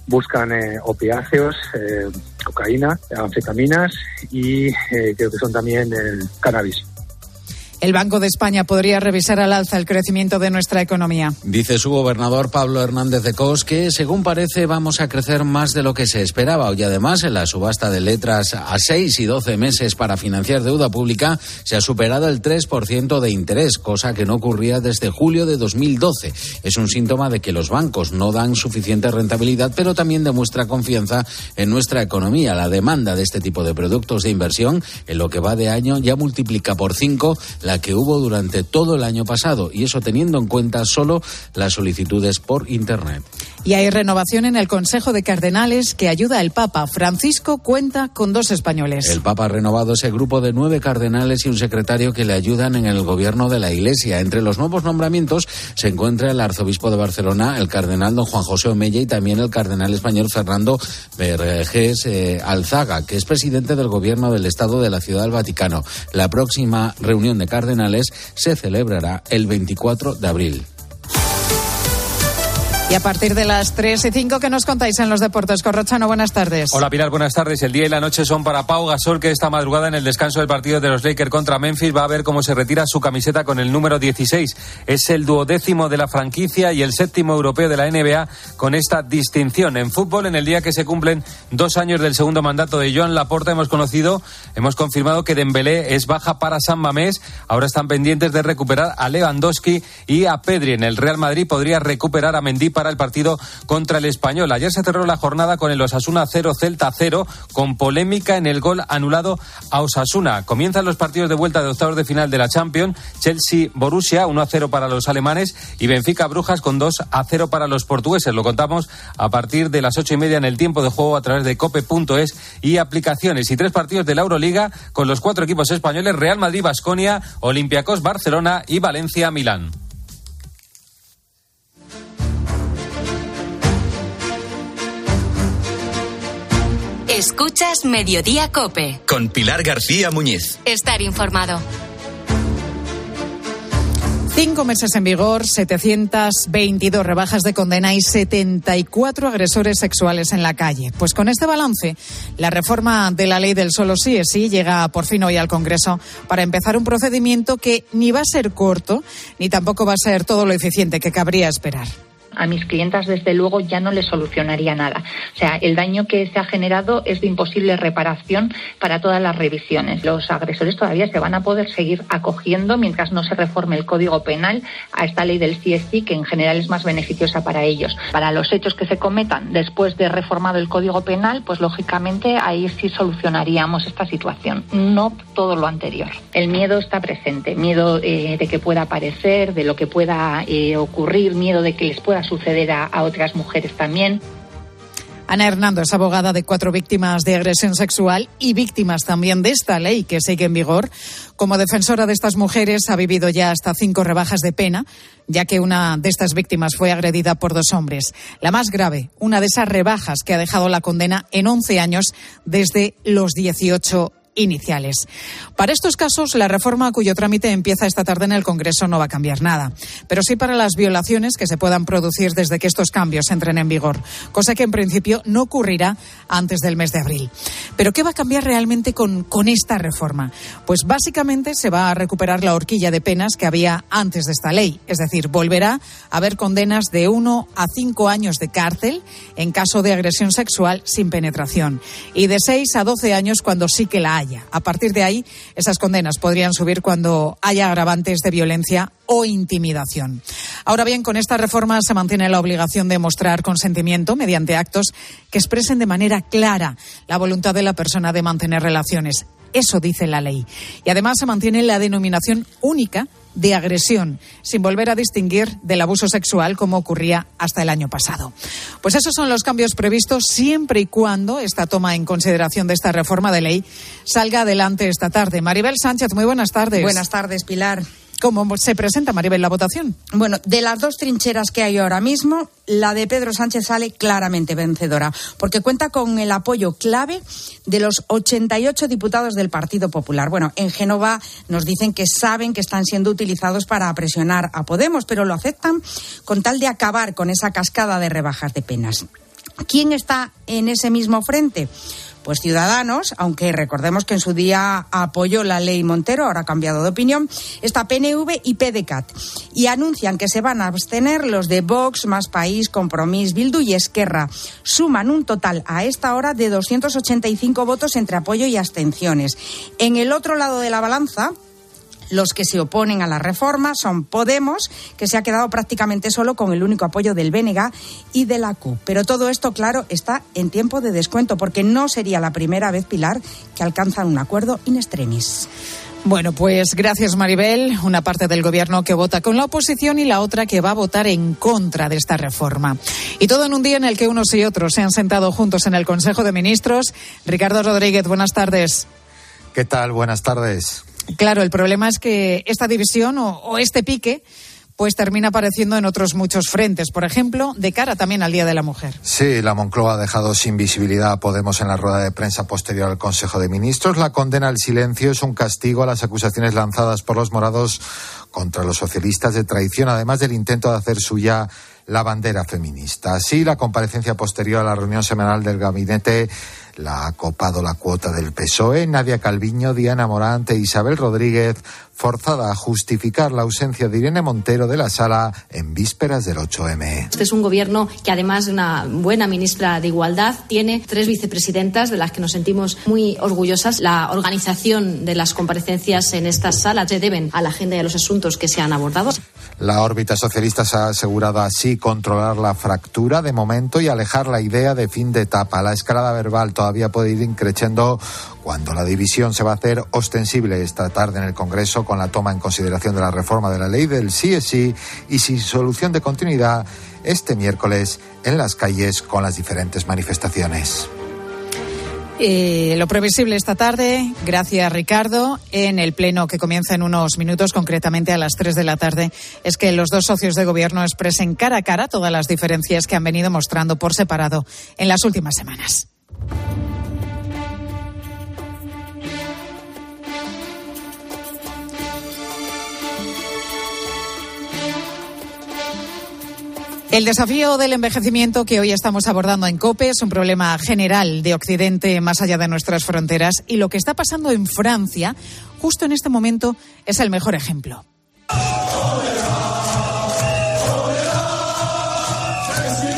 buscan eh, opiáceos, eh, cocaína, anfetaminas y eh, creo que son también el cannabis. El Banco de España podría revisar al alza el crecimiento de nuestra economía. Dice su gobernador Pablo Hernández de Cos que, según parece, vamos a crecer más de lo que se esperaba. Y además, en la subasta de letras a 6 y 12 meses para financiar deuda pública, se ha superado el 3% de interés, cosa que no ocurría desde julio de 2012. Es un síntoma de que los bancos no dan suficiente rentabilidad, pero también demuestra confianza en nuestra economía. La demanda de este tipo de productos de inversión en lo que va de año ya multiplica por 5 la que hubo durante todo el año pasado, y eso teniendo en cuenta solo las solicitudes por Internet. Y hay renovación en el Consejo de Cardenales que ayuda al Papa. Francisco cuenta con dos españoles. El Papa ha renovado ese grupo de nueve cardenales y un secretario que le ayudan en el gobierno de la Iglesia. Entre los nuevos nombramientos se encuentra el arzobispo de Barcelona, el cardenal don Juan José Omella y también el cardenal español Fernando Vergés eh, Alzaga, que es presidente del gobierno del Estado de la Ciudad del Vaticano. La próxima reunión de cardenales se celebrará el 24 de abril. Y a partir de las 3 y 5, ¿qué nos contáis en los deportes? Corrochano, buenas tardes. Hola Pilar, buenas tardes. El día y la noche son para Pau Gasol, que esta madrugada en el descanso del partido de los Lakers contra Memphis va a ver cómo se retira su camiseta con el número 16. Es el duodécimo de la franquicia y el séptimo europeo de la NBA con esta distinción. En fútbol, en el día que se cumplen dos años del segundo mandato de Joan Laporta, hemos conocido, hemos confirmado que Dembélé es baja para San Mamés. Ahora están pendientes de recuperar a Lewandowski y a Pedri. En el Real Madrid podría recuperar a Mendy para el partido contra el Español. Ayer se cerró la jornada con el Osasuna 0 Celta 0 con polémica en el gol anulado a Osasuna. Comienzan los partidos de vuelta de octavos de final de la Champions. Chelsea Borussia 1 a 0 para los alemanes y Benfica Brujas con 2 a 0 para los portugueses. Lo contamos a partir de las ocho y media en el tiempo de juego a través de cope.es y aplicaciones. Y tres partidos de la Euroliga con los cuatro equipos españoles Real Madrid, Basconia, Olympiacos, Barcelona y Valencia, Milán. Escuchas Mediodía Cope. Con Pilar García Muñiz. Estar informado. Cinco meses en vigor, 722 rebajas de condena y 74 agresores sexuales en la calle. Pues con este balance, la reforma de la ley del solo sí es sí llega por fin hoy al Congreso para empezar un procedimiento que ni va a ser corto ni tampoco va a ser todo lo eficiente que cabría esperar a mis clientas desde luego ya no les solucionaría nada. O sea, el daño que se ha generado es de imposible reparación para todas las revisiones. Los agresores todavía se van a poder seguir acogiendo mientras no se reforme el Código Penal a esta ley del CSI que en general es más beneficiosa para ellos. Para los hechos que se cometan después de reformado el Código Penal, pues lógicamente ahí sí solucionaríamos esta situación, no todo lo anterior. El miedo está presente, miedo eh, de que pueda aparecer, de lo que pueda eh, ocurrir, miedo de que les pueda suceder a, a otras mujeres también. Ana Hernando es abogada de cuatro víctimas de agresión sexual y víctimas también de esta ley que sigue en vigor. Como defensora de estas mujeres ha vivido ya hasta cinco rebajas de pena, ya que una de estas víctimas fue agredida por dos hombres. La más grave, una de esas rebajas que ha dejado la condena en 11 años desde los 18 iniciales. Para estos casos, la reforma cuyo trámite empieza esta tarde en el Congreso no va a cambiar nada, pero sí para las violaciones que se puedan producir desde que estos cambios entren en vigor, cosa que en principio no ocurrirá antes del mes de abril. Pero ¿qué va a cambiar realmente con, con esta reforma? Pues básicamente se va a recuperar la horquilla de penas que había antes de esta ley, es decir, volverá a haber condenas de uno a cinco años de cárcel en caso de agresión sexual sin penetración y de seis a doce años cuando sí que la hay a partir de ahí, esas condenas podrían subir cuando haya agravantes de violencia o intimidación. Ahora bien, con esta reforma se mantiene la obligación de mostrar consentimiento mediante actos que expresen de manera clara la voluntad de la persona de mantener relaciones. Eso dice la ley. Y además se mantiene la denominación única de agresión, sin volver a distinguir del abuso sexual como ocurría hasta el año pasado. Pues esos son los cambios previstos siempre y cuando esta toma en consideración de esta reforma de ley salga adelante esta tarde. Maribel Sánchez, muy buenas tardes. Buenas tardes, Pilar. ¿Cómo se presenta, Maribel, la votación? Bueno, de las dos trincheras que hay ahora mismo, la de Pedro Sánchez sale claramente vencedora, porque cuenta con el apoyo clave de los 88 diputados del Partido Popular. Bueno, en Génova nos dicen que saben que están siendo utilizados para presionar a Podemos, pero lo aceptan con tal de acabar con esa cascada de rebajas de penas. ¿Quién está en ese mismo frente? Pues Ciudadanos, aunque recordemos que en su día apoyó la ley Montero, ahora ha cambiado de opinión, está PNV y PDCAT. Y anuncian que se van a abstener los de Vox, Más País, Compromís, Bildu y Esquerra. Suman un total a esta hora de 285 votos entre apoyo y abstenciones. En el otro lado de la balanza, los que se oponen a la reforma son Podemos, que se ha quedado prácticamente solo con el único apoyo del BNG y de la CUP. Pero todo esto, claro, está en tiempo de descuento, porque no sería la primera vez, Pilar, que alcanzan un acuerdo in extremis. Bueno, pues gracias Maribel. Una parte del gobierno que vota con la oposición y la otra que va a votar en contra de esta reforma. Y todo en un día en el que unos y otros se han sentado juntos en el Consejo de Ministros. Ricardo Rodríguez, buenas tardes. ¿Qué tal? Buenas tardes. Claro, el problema es que esta división o, este pique pues termina apareciendo en otros muchos frentes, por ejemplo, de cara también al Día de la Mujer. Sí, la Moncloa ha dejado sin visibilidad a Podemos en la rueda de prensa posterior al Consejo de Ministros. La condena al silencio es un castigo a las acusaciones lanzadas por los morados contra los socialistas de traición, además del intento de hacer suya la bandera feminista. Así, la comparecencia posterior a la reunión semanal del gabinete la ha copado la cuota del PSOE. Nadia Calviño, Diana Morante e Isabel Rodríguez forzada a justificar la ausencia de Irene Montero de la sala en vísperas del 8M. Este es un gobierno que, además de una buena ministra de Igualdad, tiene tres vicepresidentas de las que nos sentimos muy orgullosas. La organización de las comparecencias en estas salas se deben a la agenda y a los asuntos que se han abordado. La órbita socialista se ha asegurado así controlar la fractura de momento y alejar la idea de fin de etapa. La escalada verbal todavía puede ir increciendo cuando la división se va a hacer ostensible esta tarde en el Congreso con la toma en consideración de la reforma de la ley del sí sí y sin solución de continuidad este miércoles en las calles con las diferentes manifestaciones. Eh, lo previsible esta tarde, gracias Ricardo, en el pleno que comienza en unos minutos, concretamente a las 3 de la tarde, es que los dos socios de gobierno expresen cara a cara todas las diferencias que han venido mostrando por separado en las últimas semanas. El desafío del envejecimiento que hoy estamos abordando en COPE es un problema general de Occidente más allá de nuestras fronteras y lo que está pasando en Francia justo en este momento es el mejor ejemplo.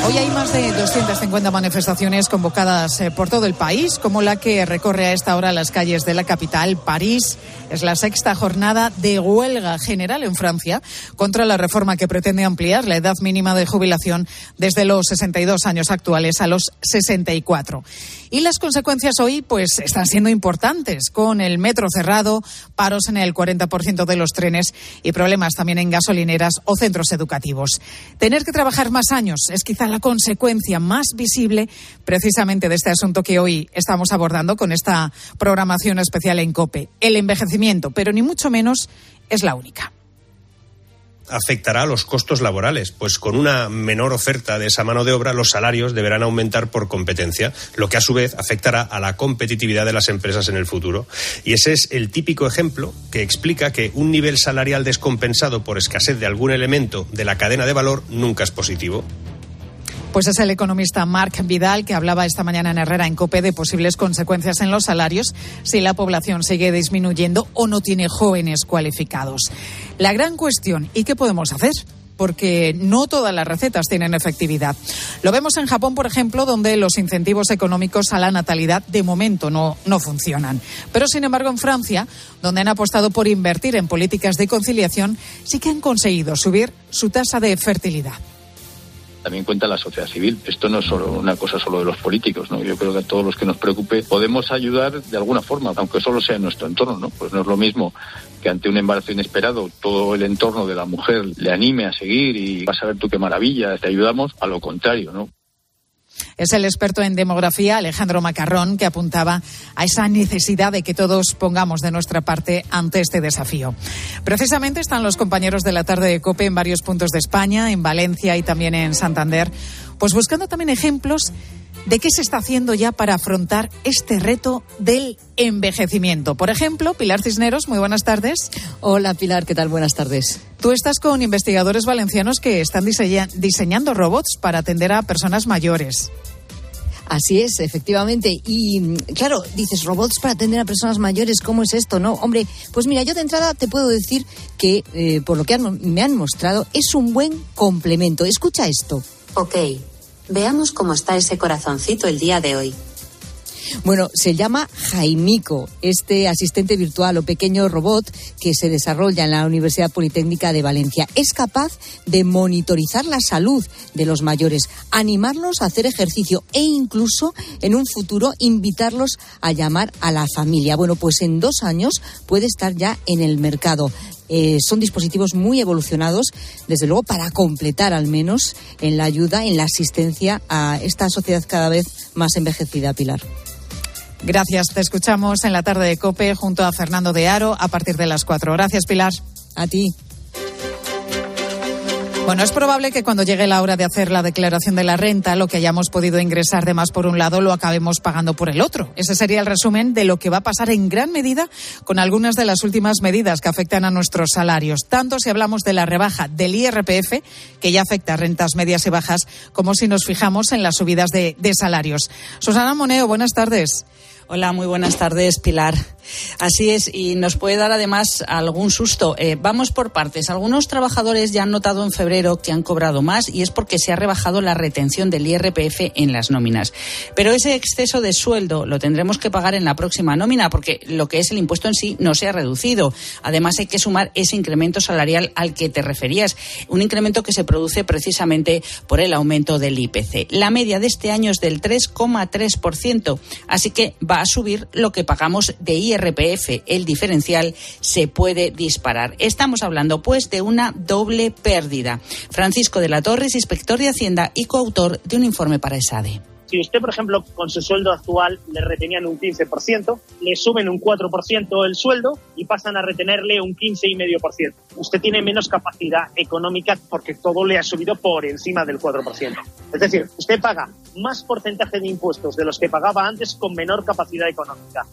Hoy hay más de 250 manifestaciones convocadas eh, por todo el país, como la que recorre a esta hora las calles de la capital, París. Es la sexta jornada de huelga general en Francia contra la reforma que pretende ampliar la edad mínima de jubilación desde los 62 años actuales a los 64. Y las consecuencias hoy pues están siendo importantes, con el metro cerrado, paros en el 40% de los trenes y problemas también en gasolineras o centros educativos. Tener que trabajar más años es quizá la consecuencia más visible precisamente de este asunto que hoy estamos abordando con esta programación especial en COPE, el envejecimiento, pero ni mucho menos es la única afectará a los costos laborales, pues con una menor oferta de esa mano de obra los salarios deberán aumentar por competencia, lo que a su vez afectará a la competitividad de las empresas en el futuro. Y ese es el típico ejemplo que explica que un nivel salarial descompensado por escasez de algún elemento de la cadena de valor nunca es positivo. Pues es el economista Marc Vidal que hablaba esta mañana en Herrera en COPE de posibles consecuencias en los salarios si la población sigue disminuyendo o no tiene jóvenes cualificados. La gran cuestión, ¿y qué podemos hacer? porque no todas las recetas tienen efectividad. Lo vemos en Japón, por ejemplo, donde los incentivos económicos a la natalidad de momento no, no funcionan. Pero, sin embargo, en Francia, donde han apostado por invertir en políticas de conciliación, sí que han conseguido subir su tasa de fertilidad también cuenta la sociedad civil. Esto no es solo una cosa solo de los políticos, ¿no? Yo creo que a todos los que nos preocupe podemos ayudar de alguna forma, aunque solo sea en nuestro entorno, ¿no? Pues no es lo mismo que ante un embarazo inesperado todo el entorno de la mujer le anime a seguir y vas a ver tú qué maravilla, te ayudamos, a lo contrario, ¿no? Es el experto en demografía, Alejandro Macarrón, que apuntaba a esa necesidad de que todos pongamos de nuestra parte ante este desafío. Precisamente están los compañeros de la tarde de COPE en varios puntos de España, en Valencia y también en Santander, pues buscando también ejemplos de qué se está haciendo ya para afrontar este reto del envejecimiento. Por ejemplo, Pilar Cisneros, muy buenas tardes. Hola Pilar, ¿qué tal? Buenas tardes. Tú estás con investigadores valencianos que están diseñando robots para atender a personas mayores. Así es, efectivamente. Y claro, dices, robots para atender a personas mayores, ¿cómo es esto? No, hombre, pues mira, yo de entrada te puedo decir que, eh, por lo que me han mostrado, es un buen complemento. Escucha esto. Ok, veamos cómo está ese corazoncito el día de hoy. Bueno, se llama Jaimico, este asistente virtual o pequeño robot que se desarrolla en la Universidad Politécnica de Valencia. Es capaz de monitorizar la salud de los mayores, animarlos a hacer ejercicio e incluso en un futuro invitarlos a llamar a la familia. Bueno, pues en dos años puede estar ya en el mercado. Eh, son dispositivos muy evolucionados, desde luego, para completar al menos en la ayuda, en la asistencia a esta sociedad cada vez más envejecida, Pilar. Gracias. Te escuchamos en la tarde de COPE junto a Fernando de Aro a partir de las cuatro. Gracias, Pilar. A ti. Bueno, es probable que cuando llegue la hora de hacer la declaración de la renta, lo que hayamos podido ingresar de más por un lado lo acabemos pagando por el otro. Ese sería el resumen de lo que va a pasar en gran medida con algunas de las últimas medidas que afectan a nuestros salarios, tanto si hablamos de la rebaja del IRPF, que ya afecta a rentas medias y bajas, como si nos fijamos en las subidas de, de salarios. Susana Moneo, buenas tardes. Hola, muy buenas tardes, Pilar. Así es, y nos puede dar además algún susto. Eh, vamos por partes. Algunos trabajadores ya han notado en febrero que han cobrado más y es porque se ha rebajado la retención del IRPF en las nóminas. Pero ese exceso de sueldo lo tendremos que pagar en la próxima nómina porque lo que es el impuesto en sí no se ha reducido. Además, hay que sumar ese incremento salarial al que te referías, un incremento que se produce precisamente por el aumento del IPC. La media de este año es del 3,3%, así que va a subir lo que pagamos de IRPF. El diferencial se puede disparar. Estamos hablando, pues, de una doble pérdida. Francisco de la Torres, inspector de Hacienda y coautor de un informe para ESADE. Si usted, por ejemplo, con su sueldo actual le retenían un 15%, le suben un 4% el sueldo y pasan a retenerle un 15,5%. Usted tiene menos capacidad económica porque todo le ha subido por encima del 4%. Es decir, usted paga más porcentaje de impuestos de los que pagaba antes con menor capacidad económica.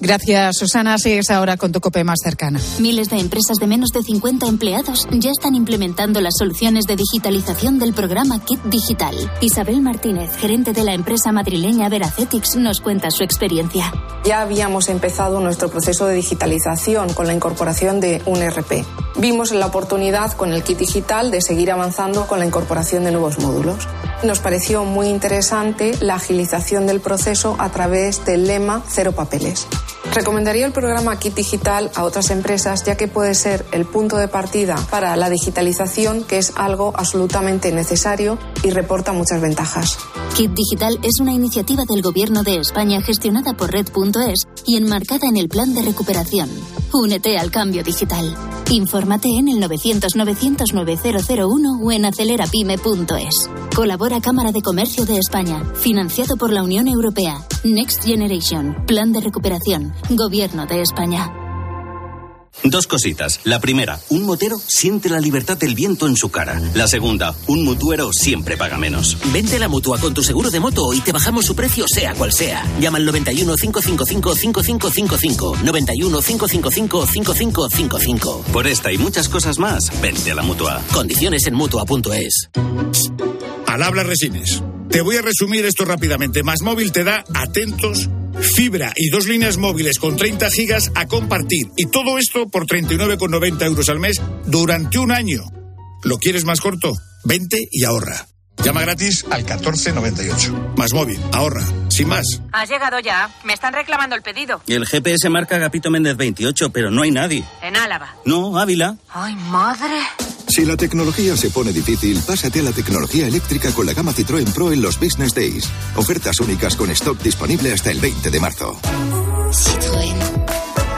Gracias, Susana. Sigues ahora con tu COPE más cercana. Miles de empresas de menos de 50 empleados ya están implementando las soluciones de digitalización del programa Kit Digital. Isabel Martínez, gerente de la empresa madrileña Veracetix, nos cuenta su experiencia. Ya habíamos empezado nuestro proceso de digitalización con la incorporación de un RP. Vimos la oportunidad con el Kit Digital de seguir avanzando con la incorporación de nuevos módulos. Nos pareció muy interesante la agilización del proceso a través del lema Cero Papeles. Recomendaría el programa Kit Digital a otras empresas ya que puede ser el punto de partida para la digitalización que es algo absolutamente necesario y reporta muchas ventajas. Kit Digital es una iniciativa del Gobierno de España gestionada por Red.es y enmarcada en el plan de recuperación. Únete al cambio digital. Infórmate en el 900-900-9001 o en acelerapyme.es. Colabora Cámara de Comercio de España, financiado por la Unión Europea. Next Generation, Plan de Recuperación, Gobierno de España. Dos cositas. La primera, un motero siente la libertad del viento en su cara. La segunda, un mutuero siempre paga menos. Vente a la mutua con tu seguro de moto y te bajamos su precio sea cual sea. Llama al 91 555 5555. 91 555 5555. Por esta y muchas cosas más, vente a la mutua. Condiciones en mutua.es. Al habla Resines. Te voy a resumir esto rápidamente. Más móvil te da atentos fibra y dos líneas móviles con 30 gigas a compartir. Y todo esto por 39,90 euros al mes durante un año. ¿Lo quieres más corto? Vente y ahorra. Llama gratis al 1498. Más móvil, ahorra, sin más. Has llegado ya. Me están reclamando el pedido. Y el GPS marca Agapito Méndez 28, pero no hay nadie. En Álava. No, Ávila. Ay, madre. Si la tecnología se pone difícil, pásate a la tecnología eléctrica con la gama Citroën Pro en los Business Days. Ofertas únicas con stock disponible hasta el 20 de marzo. Citroën.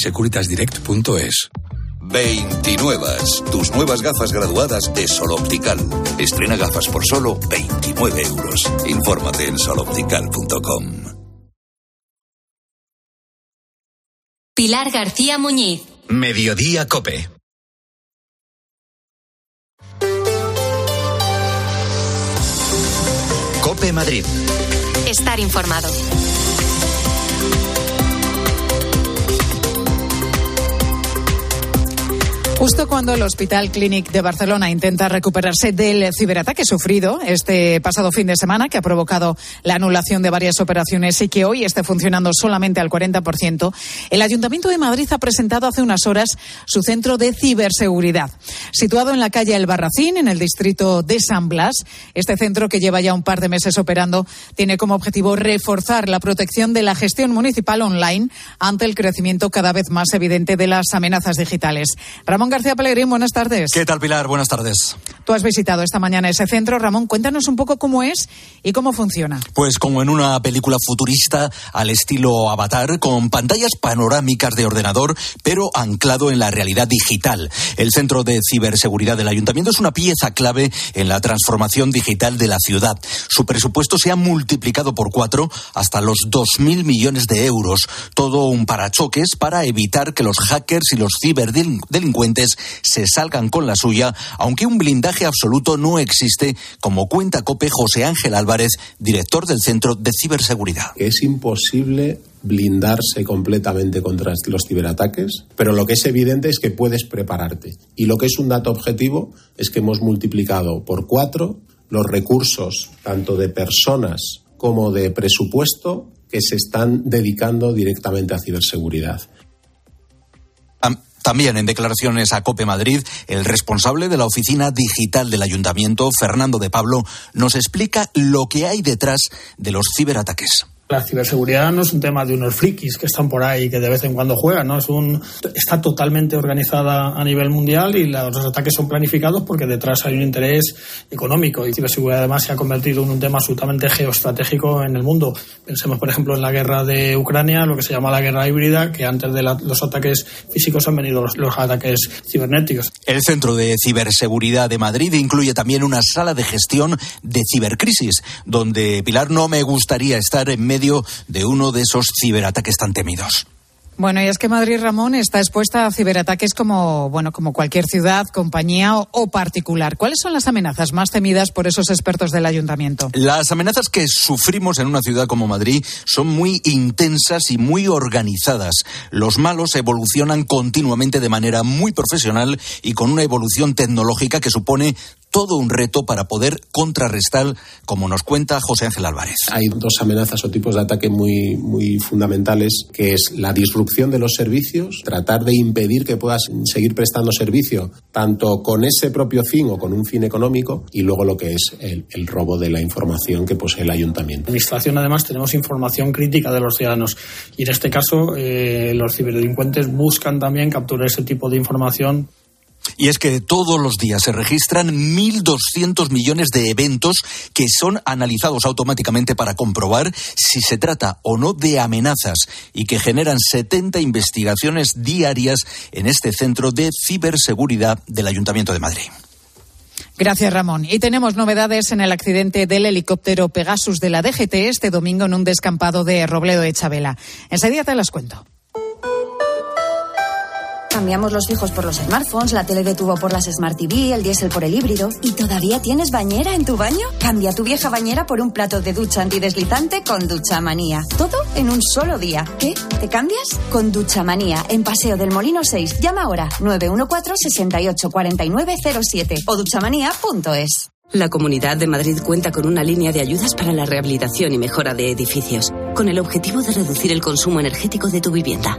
securitasdirect.es. 29. Tus nuevas gafas graduadas de Sol Optical. Estrena gafas por solo 29 euros. Infórmate en soloptical.com. Pilar García Muñiz. Mediodía Cope. Cope Madrid. Estar informado. Justo cuando el Hospital Clínic de Barcelona intenta recuperarse del ciberataque sufrido este pasado fin de semana, que ha provocado la anulación de varias operaciones y que hoy esté funcionando solamente al 40%, el Ayuntamiento de Madrid ha presentado hace unas horas su centro de ciberseguridad. Situado en la calle El Barracín, en el distrito de San Blas, este centro, que lleva ya un par de meses operando, tiene como objetivo reforzar la protección de la gestión municipal online ante el crecimiento cada vez más evidente de las amenazas digitales. Ramón García Pellegrín, buenas tardes. ¿Qué tal, Pilar? Buenas tardes. Tú has visitado esta mañana ese centro. Ramón, cuéntanos un poco cómo es y cómo funciona. Pues como en una película futurista al estilo Avatar, con pantallas panorámicas de ordenador, pero anclado en la realidad digital. El Centro de Ciberseguridad del Ayuntamiento es una pieza clave en la transformación digital de la ciudad. Su presupuesto se ha multiplicado por cuatro hasta los 2.000 millones de euros. Todo un parachoques para evitar que los hackers y los ciberdelincuentes se salgan con la suya, aunque un blindaje absoluto no existe, como cuenta COPE José Ángel Álvarez, director del Centro de Ciberseguridad. Es imposible blindarse completamente contra los ciberataques, pero lo que es evidente es que puedes prepararte. Y lo que es un dato objetivo es que hemos multiplicado por cuatro los recursos, tanto de personas como de presupuesto, que se están dedicando directamente a ciberseguridad. También en declaraciones a Cope Madrid, el responsable de la oficina digital del ayuntamiento, Fernando de Pablo, nos explica lo que hay detrás de los ciberataques. La ciberseguridad no es un tema de unos frikis que están por ahí que de vez en cuando juegan, ¿no? Es un, está totalmente organizada a nivel mundial y los ataques son planificados porque detrás hay un interés económico y ciberseguridad además se ha convertido en un tema absolutamente geoestratégico en el mundo. Pensemos, por ejemplo, en la guerra de Ucrania, lo que se llama la guerra híbrida, que antes de la, los ataques físicos han venido los, los ataques cibernéticos. El Centro de Ciberseguridad de Madrid incluye también una sala de gestión de cibercrisis, donde, Pilar, no me gustaría estar en medio de uno de esos ciberataques tan temidos. Bueno, y es que Madrid Ramón está expuesta a ciberataques como, bueno, como cualquier ciudad, compañía o, o, particular. ¿Cuáles son las amenazas más temidas por esos expertos del ayuntamiento? Las amenazas que sufrimos en una ciudad como Madrid son muy intensas y muy organizadas. Los malos evolucionan continuamente de manera muy profesional y con una evolución tecnológica que supone todo un reto para poder contrarrestar, como nos cuenta José Ángel Álvarez. Hay dos amenazas o tipos de ataque muy, muy fundamentales, que es la disrupción de los servicios, tratar de impedir que puedas seguir prestando servicio, tanto con ese propio fin o con un fin económico, y luego lo que es el, el robo de la información que posee el ayuntamiento. En administración, además, tenemos información crítica de los ciudadanos, y en este caso, eh, los ciberdelincuentes buscan también capturar ese tipo de información y es que todos los días se registran 1.200 millones de eventos que son analizados automáticamente para comprobar si se trata o no de amenazas y que generan 70 investigaciones diarias en este centro de ciberseguridad del Ayuntamiento de Madrid. Gracias, Ramón. Y tenemos novedades en el accidente del helicóptero Pegasus de la DGT este domingo en un descampado de Robledo de Chabela. Enseguida te las cuento. Cambiamos los fijos por los smartphones, la tele de tubo por las Smart TV, el diésel por el híbrido. ¿Y todavía tienes bañera en tu baño? Cambia tu vieja bañera por un plato de ducha antideslizante con Ducha Manía. Todo en un solo día. ¿Qué? ¿Te cambias? Con Ducha Manía, en Paseo del Molino 6. Llama ahora 914-684907 o duchamanía.es. La Comunidad de Madrid cuenta con una línea de ayudas para la rehabilitación y mejora de edificios, con el objetivo de reducir el consumo energético de tu vivienda.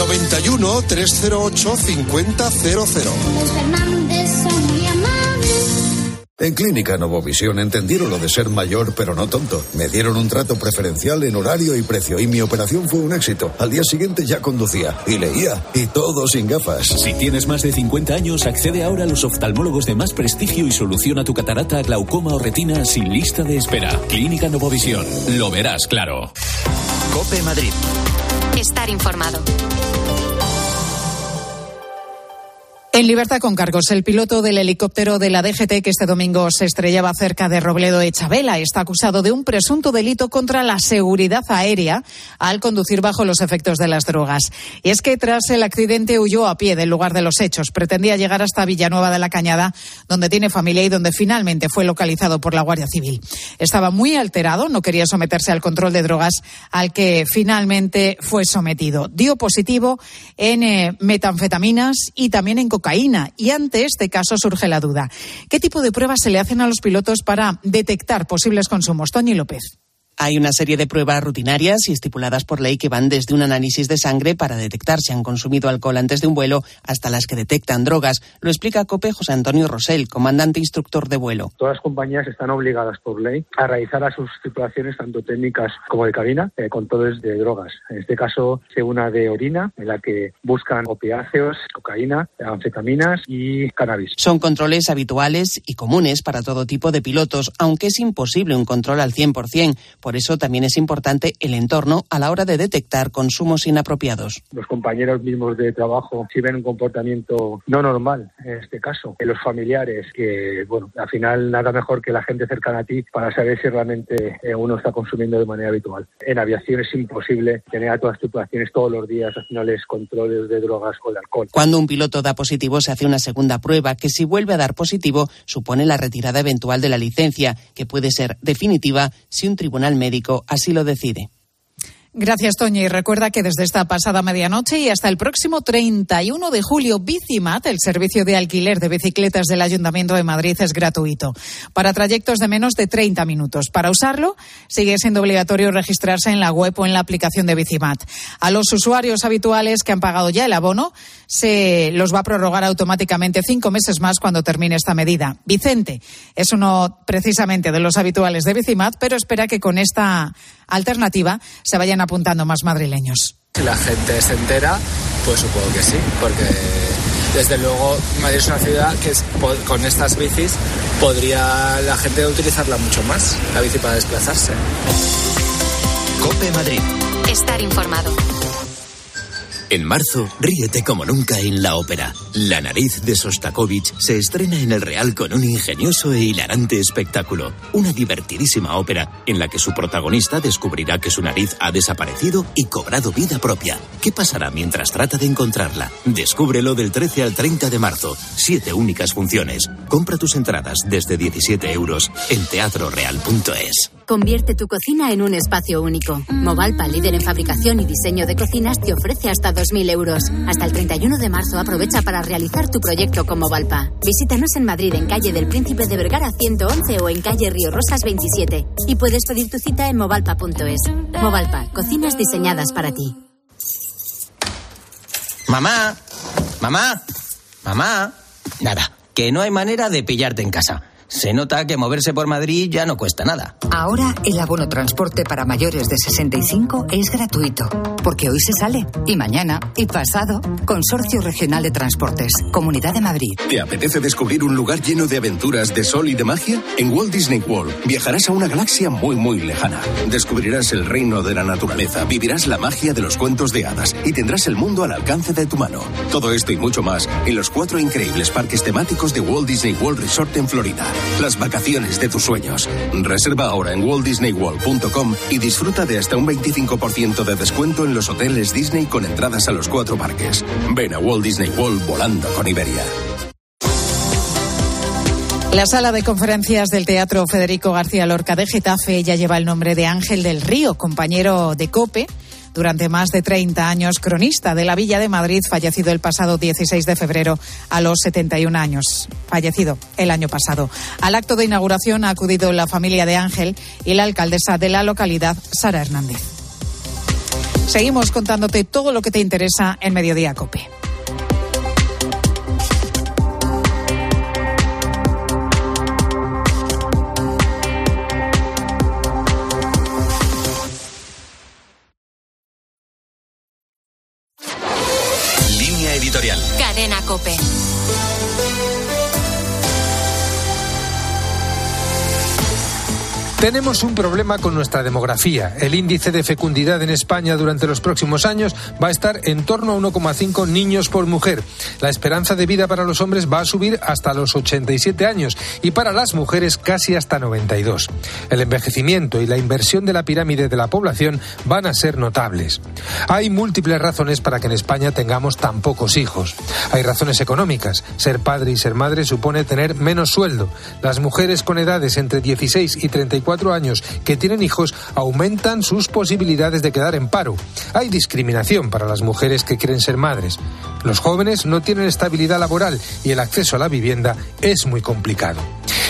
91 308 5000. Los Fernández son muy amables. En Clínica Novovisión entendieron lo de ser mayor pero no tonto. Me dieron un trato preferencial en horario y precio y mi operación fue un éxito. Al día siguiente ya conducía y leía y todo sin gafas. Si tienes más de 50 años, accede ahora a los oftalmólogos de más prestigio y soluciona tu catarata, glaucoma o retina sin lista de espera. Clínica Novovisión. Lo verás claro. Cope Madrid. Estar informado. En libertad con cargos, el piloto del helicóptero de la DGT que este domingo se estrellaba cerca de Robledo de Chabela está acusado de un presunto delito contra la seguridad aérea al conducir bajo los efectos de las drogas. Y es que tras el accidente huyó a pie del lugar de los hechos. Pretendía llegar hasta Villanueva de la Cañada, donde tiene familia y donde finalmente fue localizado por la Guardia Civil. Estaba muy alterado, no quería someterse al control de drogas al que finalmente fue sometido. Dio positivo en eh, metanfetaminas y también en cocaína. Y ante este caso surge la duda. ¿Qué tipo de pruebas se le hacen a los pilotos para detectar posibles consumos? Toñi López. Hay una serie de pruebas rutinarias y estipuladas por ley que van desde un análisis de sangre para detectar si han consumido alcohol antes de un vuelo hasta las que detectan drogas. Lo explica COPE José Antonio Rosell, comandante instructor de vuelo. Todas las compañías están obligadas por ley a realizar a sus tripulaciones tanto técnicas como de cabina eh, controles de drogas. En este caso, se una de orina, en la que buscan opiáceos, cocaína, anfetaminas y cannabis. Son controles habituales y comunes para todo tipo de pilotos, aunque es imposible un control al 100%. Por eso también es importante el entorno a la hora de detectar consumos inapropiados. Los compañeros mismos de trabajo, si ven un comportamiento no normal, en este caso, en los familiares, que, bueno, al final nada mejor que la gente cercana a ti para saber si realmente eh, uno está consumiendo de manera habitual. En aviación es imposible tener a todas las tripulaciones todos los días haciéndoles controles de drogas o de alcohol. Cuando un piloto da positivo, se hace una segunda prueba que, si vuelve a dar positivo, supone la retirada eventual de la licencia, que puede ser definitiva si un tribunal médico así lo decide. Gracias, Toño. Y recuerda que desde esta pasada medianoche y hasta el próximo 31 de julio, Bicimat, el servicio de alquiler de bicicletas del Ayuntamiento de Madrid, es gratuito para trayectos de menos de 30 minutos. Para usarlo, sigue siendo obligatorio registrarse en la web o en la aplicación de Bicimat. A los usuarios habituales que han pagado ya el abono, se los va a prorrogar automáticamente cinco meses más cuando termine esta medida. Vicente es uno precisamente de los habituales de Bicimat, pero espera que con esta alternativa se vayan apuntando más madrileños. Si la gente se entera, pues supongo que sí, porque desde luego Madrid es una ciudad que es- con estas bicis podría la gente utilizarla mucho más, la bici para desplazarse. Cope Madrid. Estar informado. En marzo, ríete como nunca en la ópera. La nariz de Sostakovich se estrena en el Real con un ingenioso e hilarante espectáculo. Una divertidísima ópera en la que su protagonista descubrirá que su nariz ha desaparecido y cobrado vida propia. ¿Qué pasará mientras trata de encontrarla? Descúbrelo del 13 al 30 de marzo. Siete únicas funciones. Compra tus entradas desde 17 euros en teatroreal.es. Convierte tu cocina en un espacio único. Movalpa, líder en fabricación y diseño de cocinas, te ofrece hasta 2.000 euros. Hasta el 31 de marzo aprovecha para realizar tu proyecto con Movalpa. Visítanos en Madrid, en calle del Príncipe de Vergara 111 o en calle Río Rosas 27. Y puedes pedir tu cita en movalpa.es. Movalpa, cocinas diseñadas para ti. Mamá, mamá, mamá. Nada, que no hay manera de pillarte en casa. Se nota que moverse por Madrid ya no cuesta nada. Ahora el abono transporte para mayores de 65 es gratuito, porque hoy se sale, y mañana, y pasado. Consorcio Regional de Transportes, Comunidad de Madrid. ¿Te apetece descubrir un lugar lleno de aventuras, de sol y de magia? En Walt Disney World viajarás a una galaxia muy muy lejana. Descubrirás el reino de la naturaleza, vivirás la magia de los cuentos de hadas y tendrás el mundo al alcance de tu mano. Todo esto y mucho más en los cuatro increíbles parques temáticos de Walt Disney World Resort en Florida. Las vacaciones de tus sueños. Reserva ahora en waltdisneyworld.com y disfruta de hasta un 25% de descuento en los hoteles Disney con entradas a los cuatro parques. Ven a Walt Disney World volando con Iberia. La sala de conferencias del Teatro Federico García Lorca de Getafe ya lleva el nombre de Ángel del Río, compañero de COPE. Durante más de 30 años, cronista de la Villa de Madrid, fallecido el pasado 16 de febrero a los 71 años. Fallecido el año pasado. Al acto de inauguración ha acudido la familia de Ángel y la alcaldesa de la localidad, Sara Hernández. Seguimos contándote todo lo que te interesa en Mediodía Cope. Tenemos un problema con nuestra demografía. El índice de fecundidad en España durante los próximos años va a estar en torno a 1,5 niños por mujer. La esperanza de vida para los hombres va a subir hasta los 87 años y para las mujeres casi hasta 92. El envejecimiento y la inversión de la pirámide de la población van a ser notables. Hay múltiples razones para que en España tengamos tan pocos hijos. Hay razones económicas. Ser padre y ser madre supone tener menos sueldo. Las mujeres con edades entre 16 y 34 años que tienen hijos aumentan sus posibilidades de quedar en paro. Hay discriminación para las mujeres que quieren ser madres. Los jóvenes no tienen estabilidad laboral y el acceso a la vivienda es muy complicado.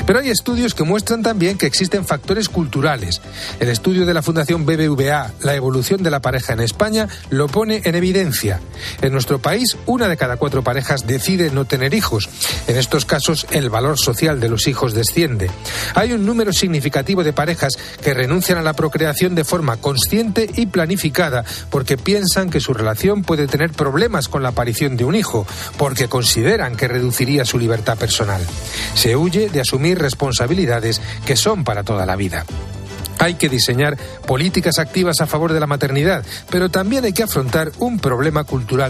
Pero hay estudios que muestran también que existen factores culturales. El estudio de la Fundación BBVA, La evolución de la pareja en España, lo pone en evidencia. En nuestro país, una de cada cuatro parejas decide no tener hijos. En estos casos, el valor social de los hijos desciende. Hay un número significativo de parejas que renuncian a la procreación de forma consciente y planificada porque piensan que su relación puede tener problemas con la aparición de un hijo, porque consideran que reduciría su libertad personal. Se huye de asumir responsabilidades que son para toda la vida. Hay que diseñar políticas activas a favor de la maternidad, pero también hay que afrontar un problema cultural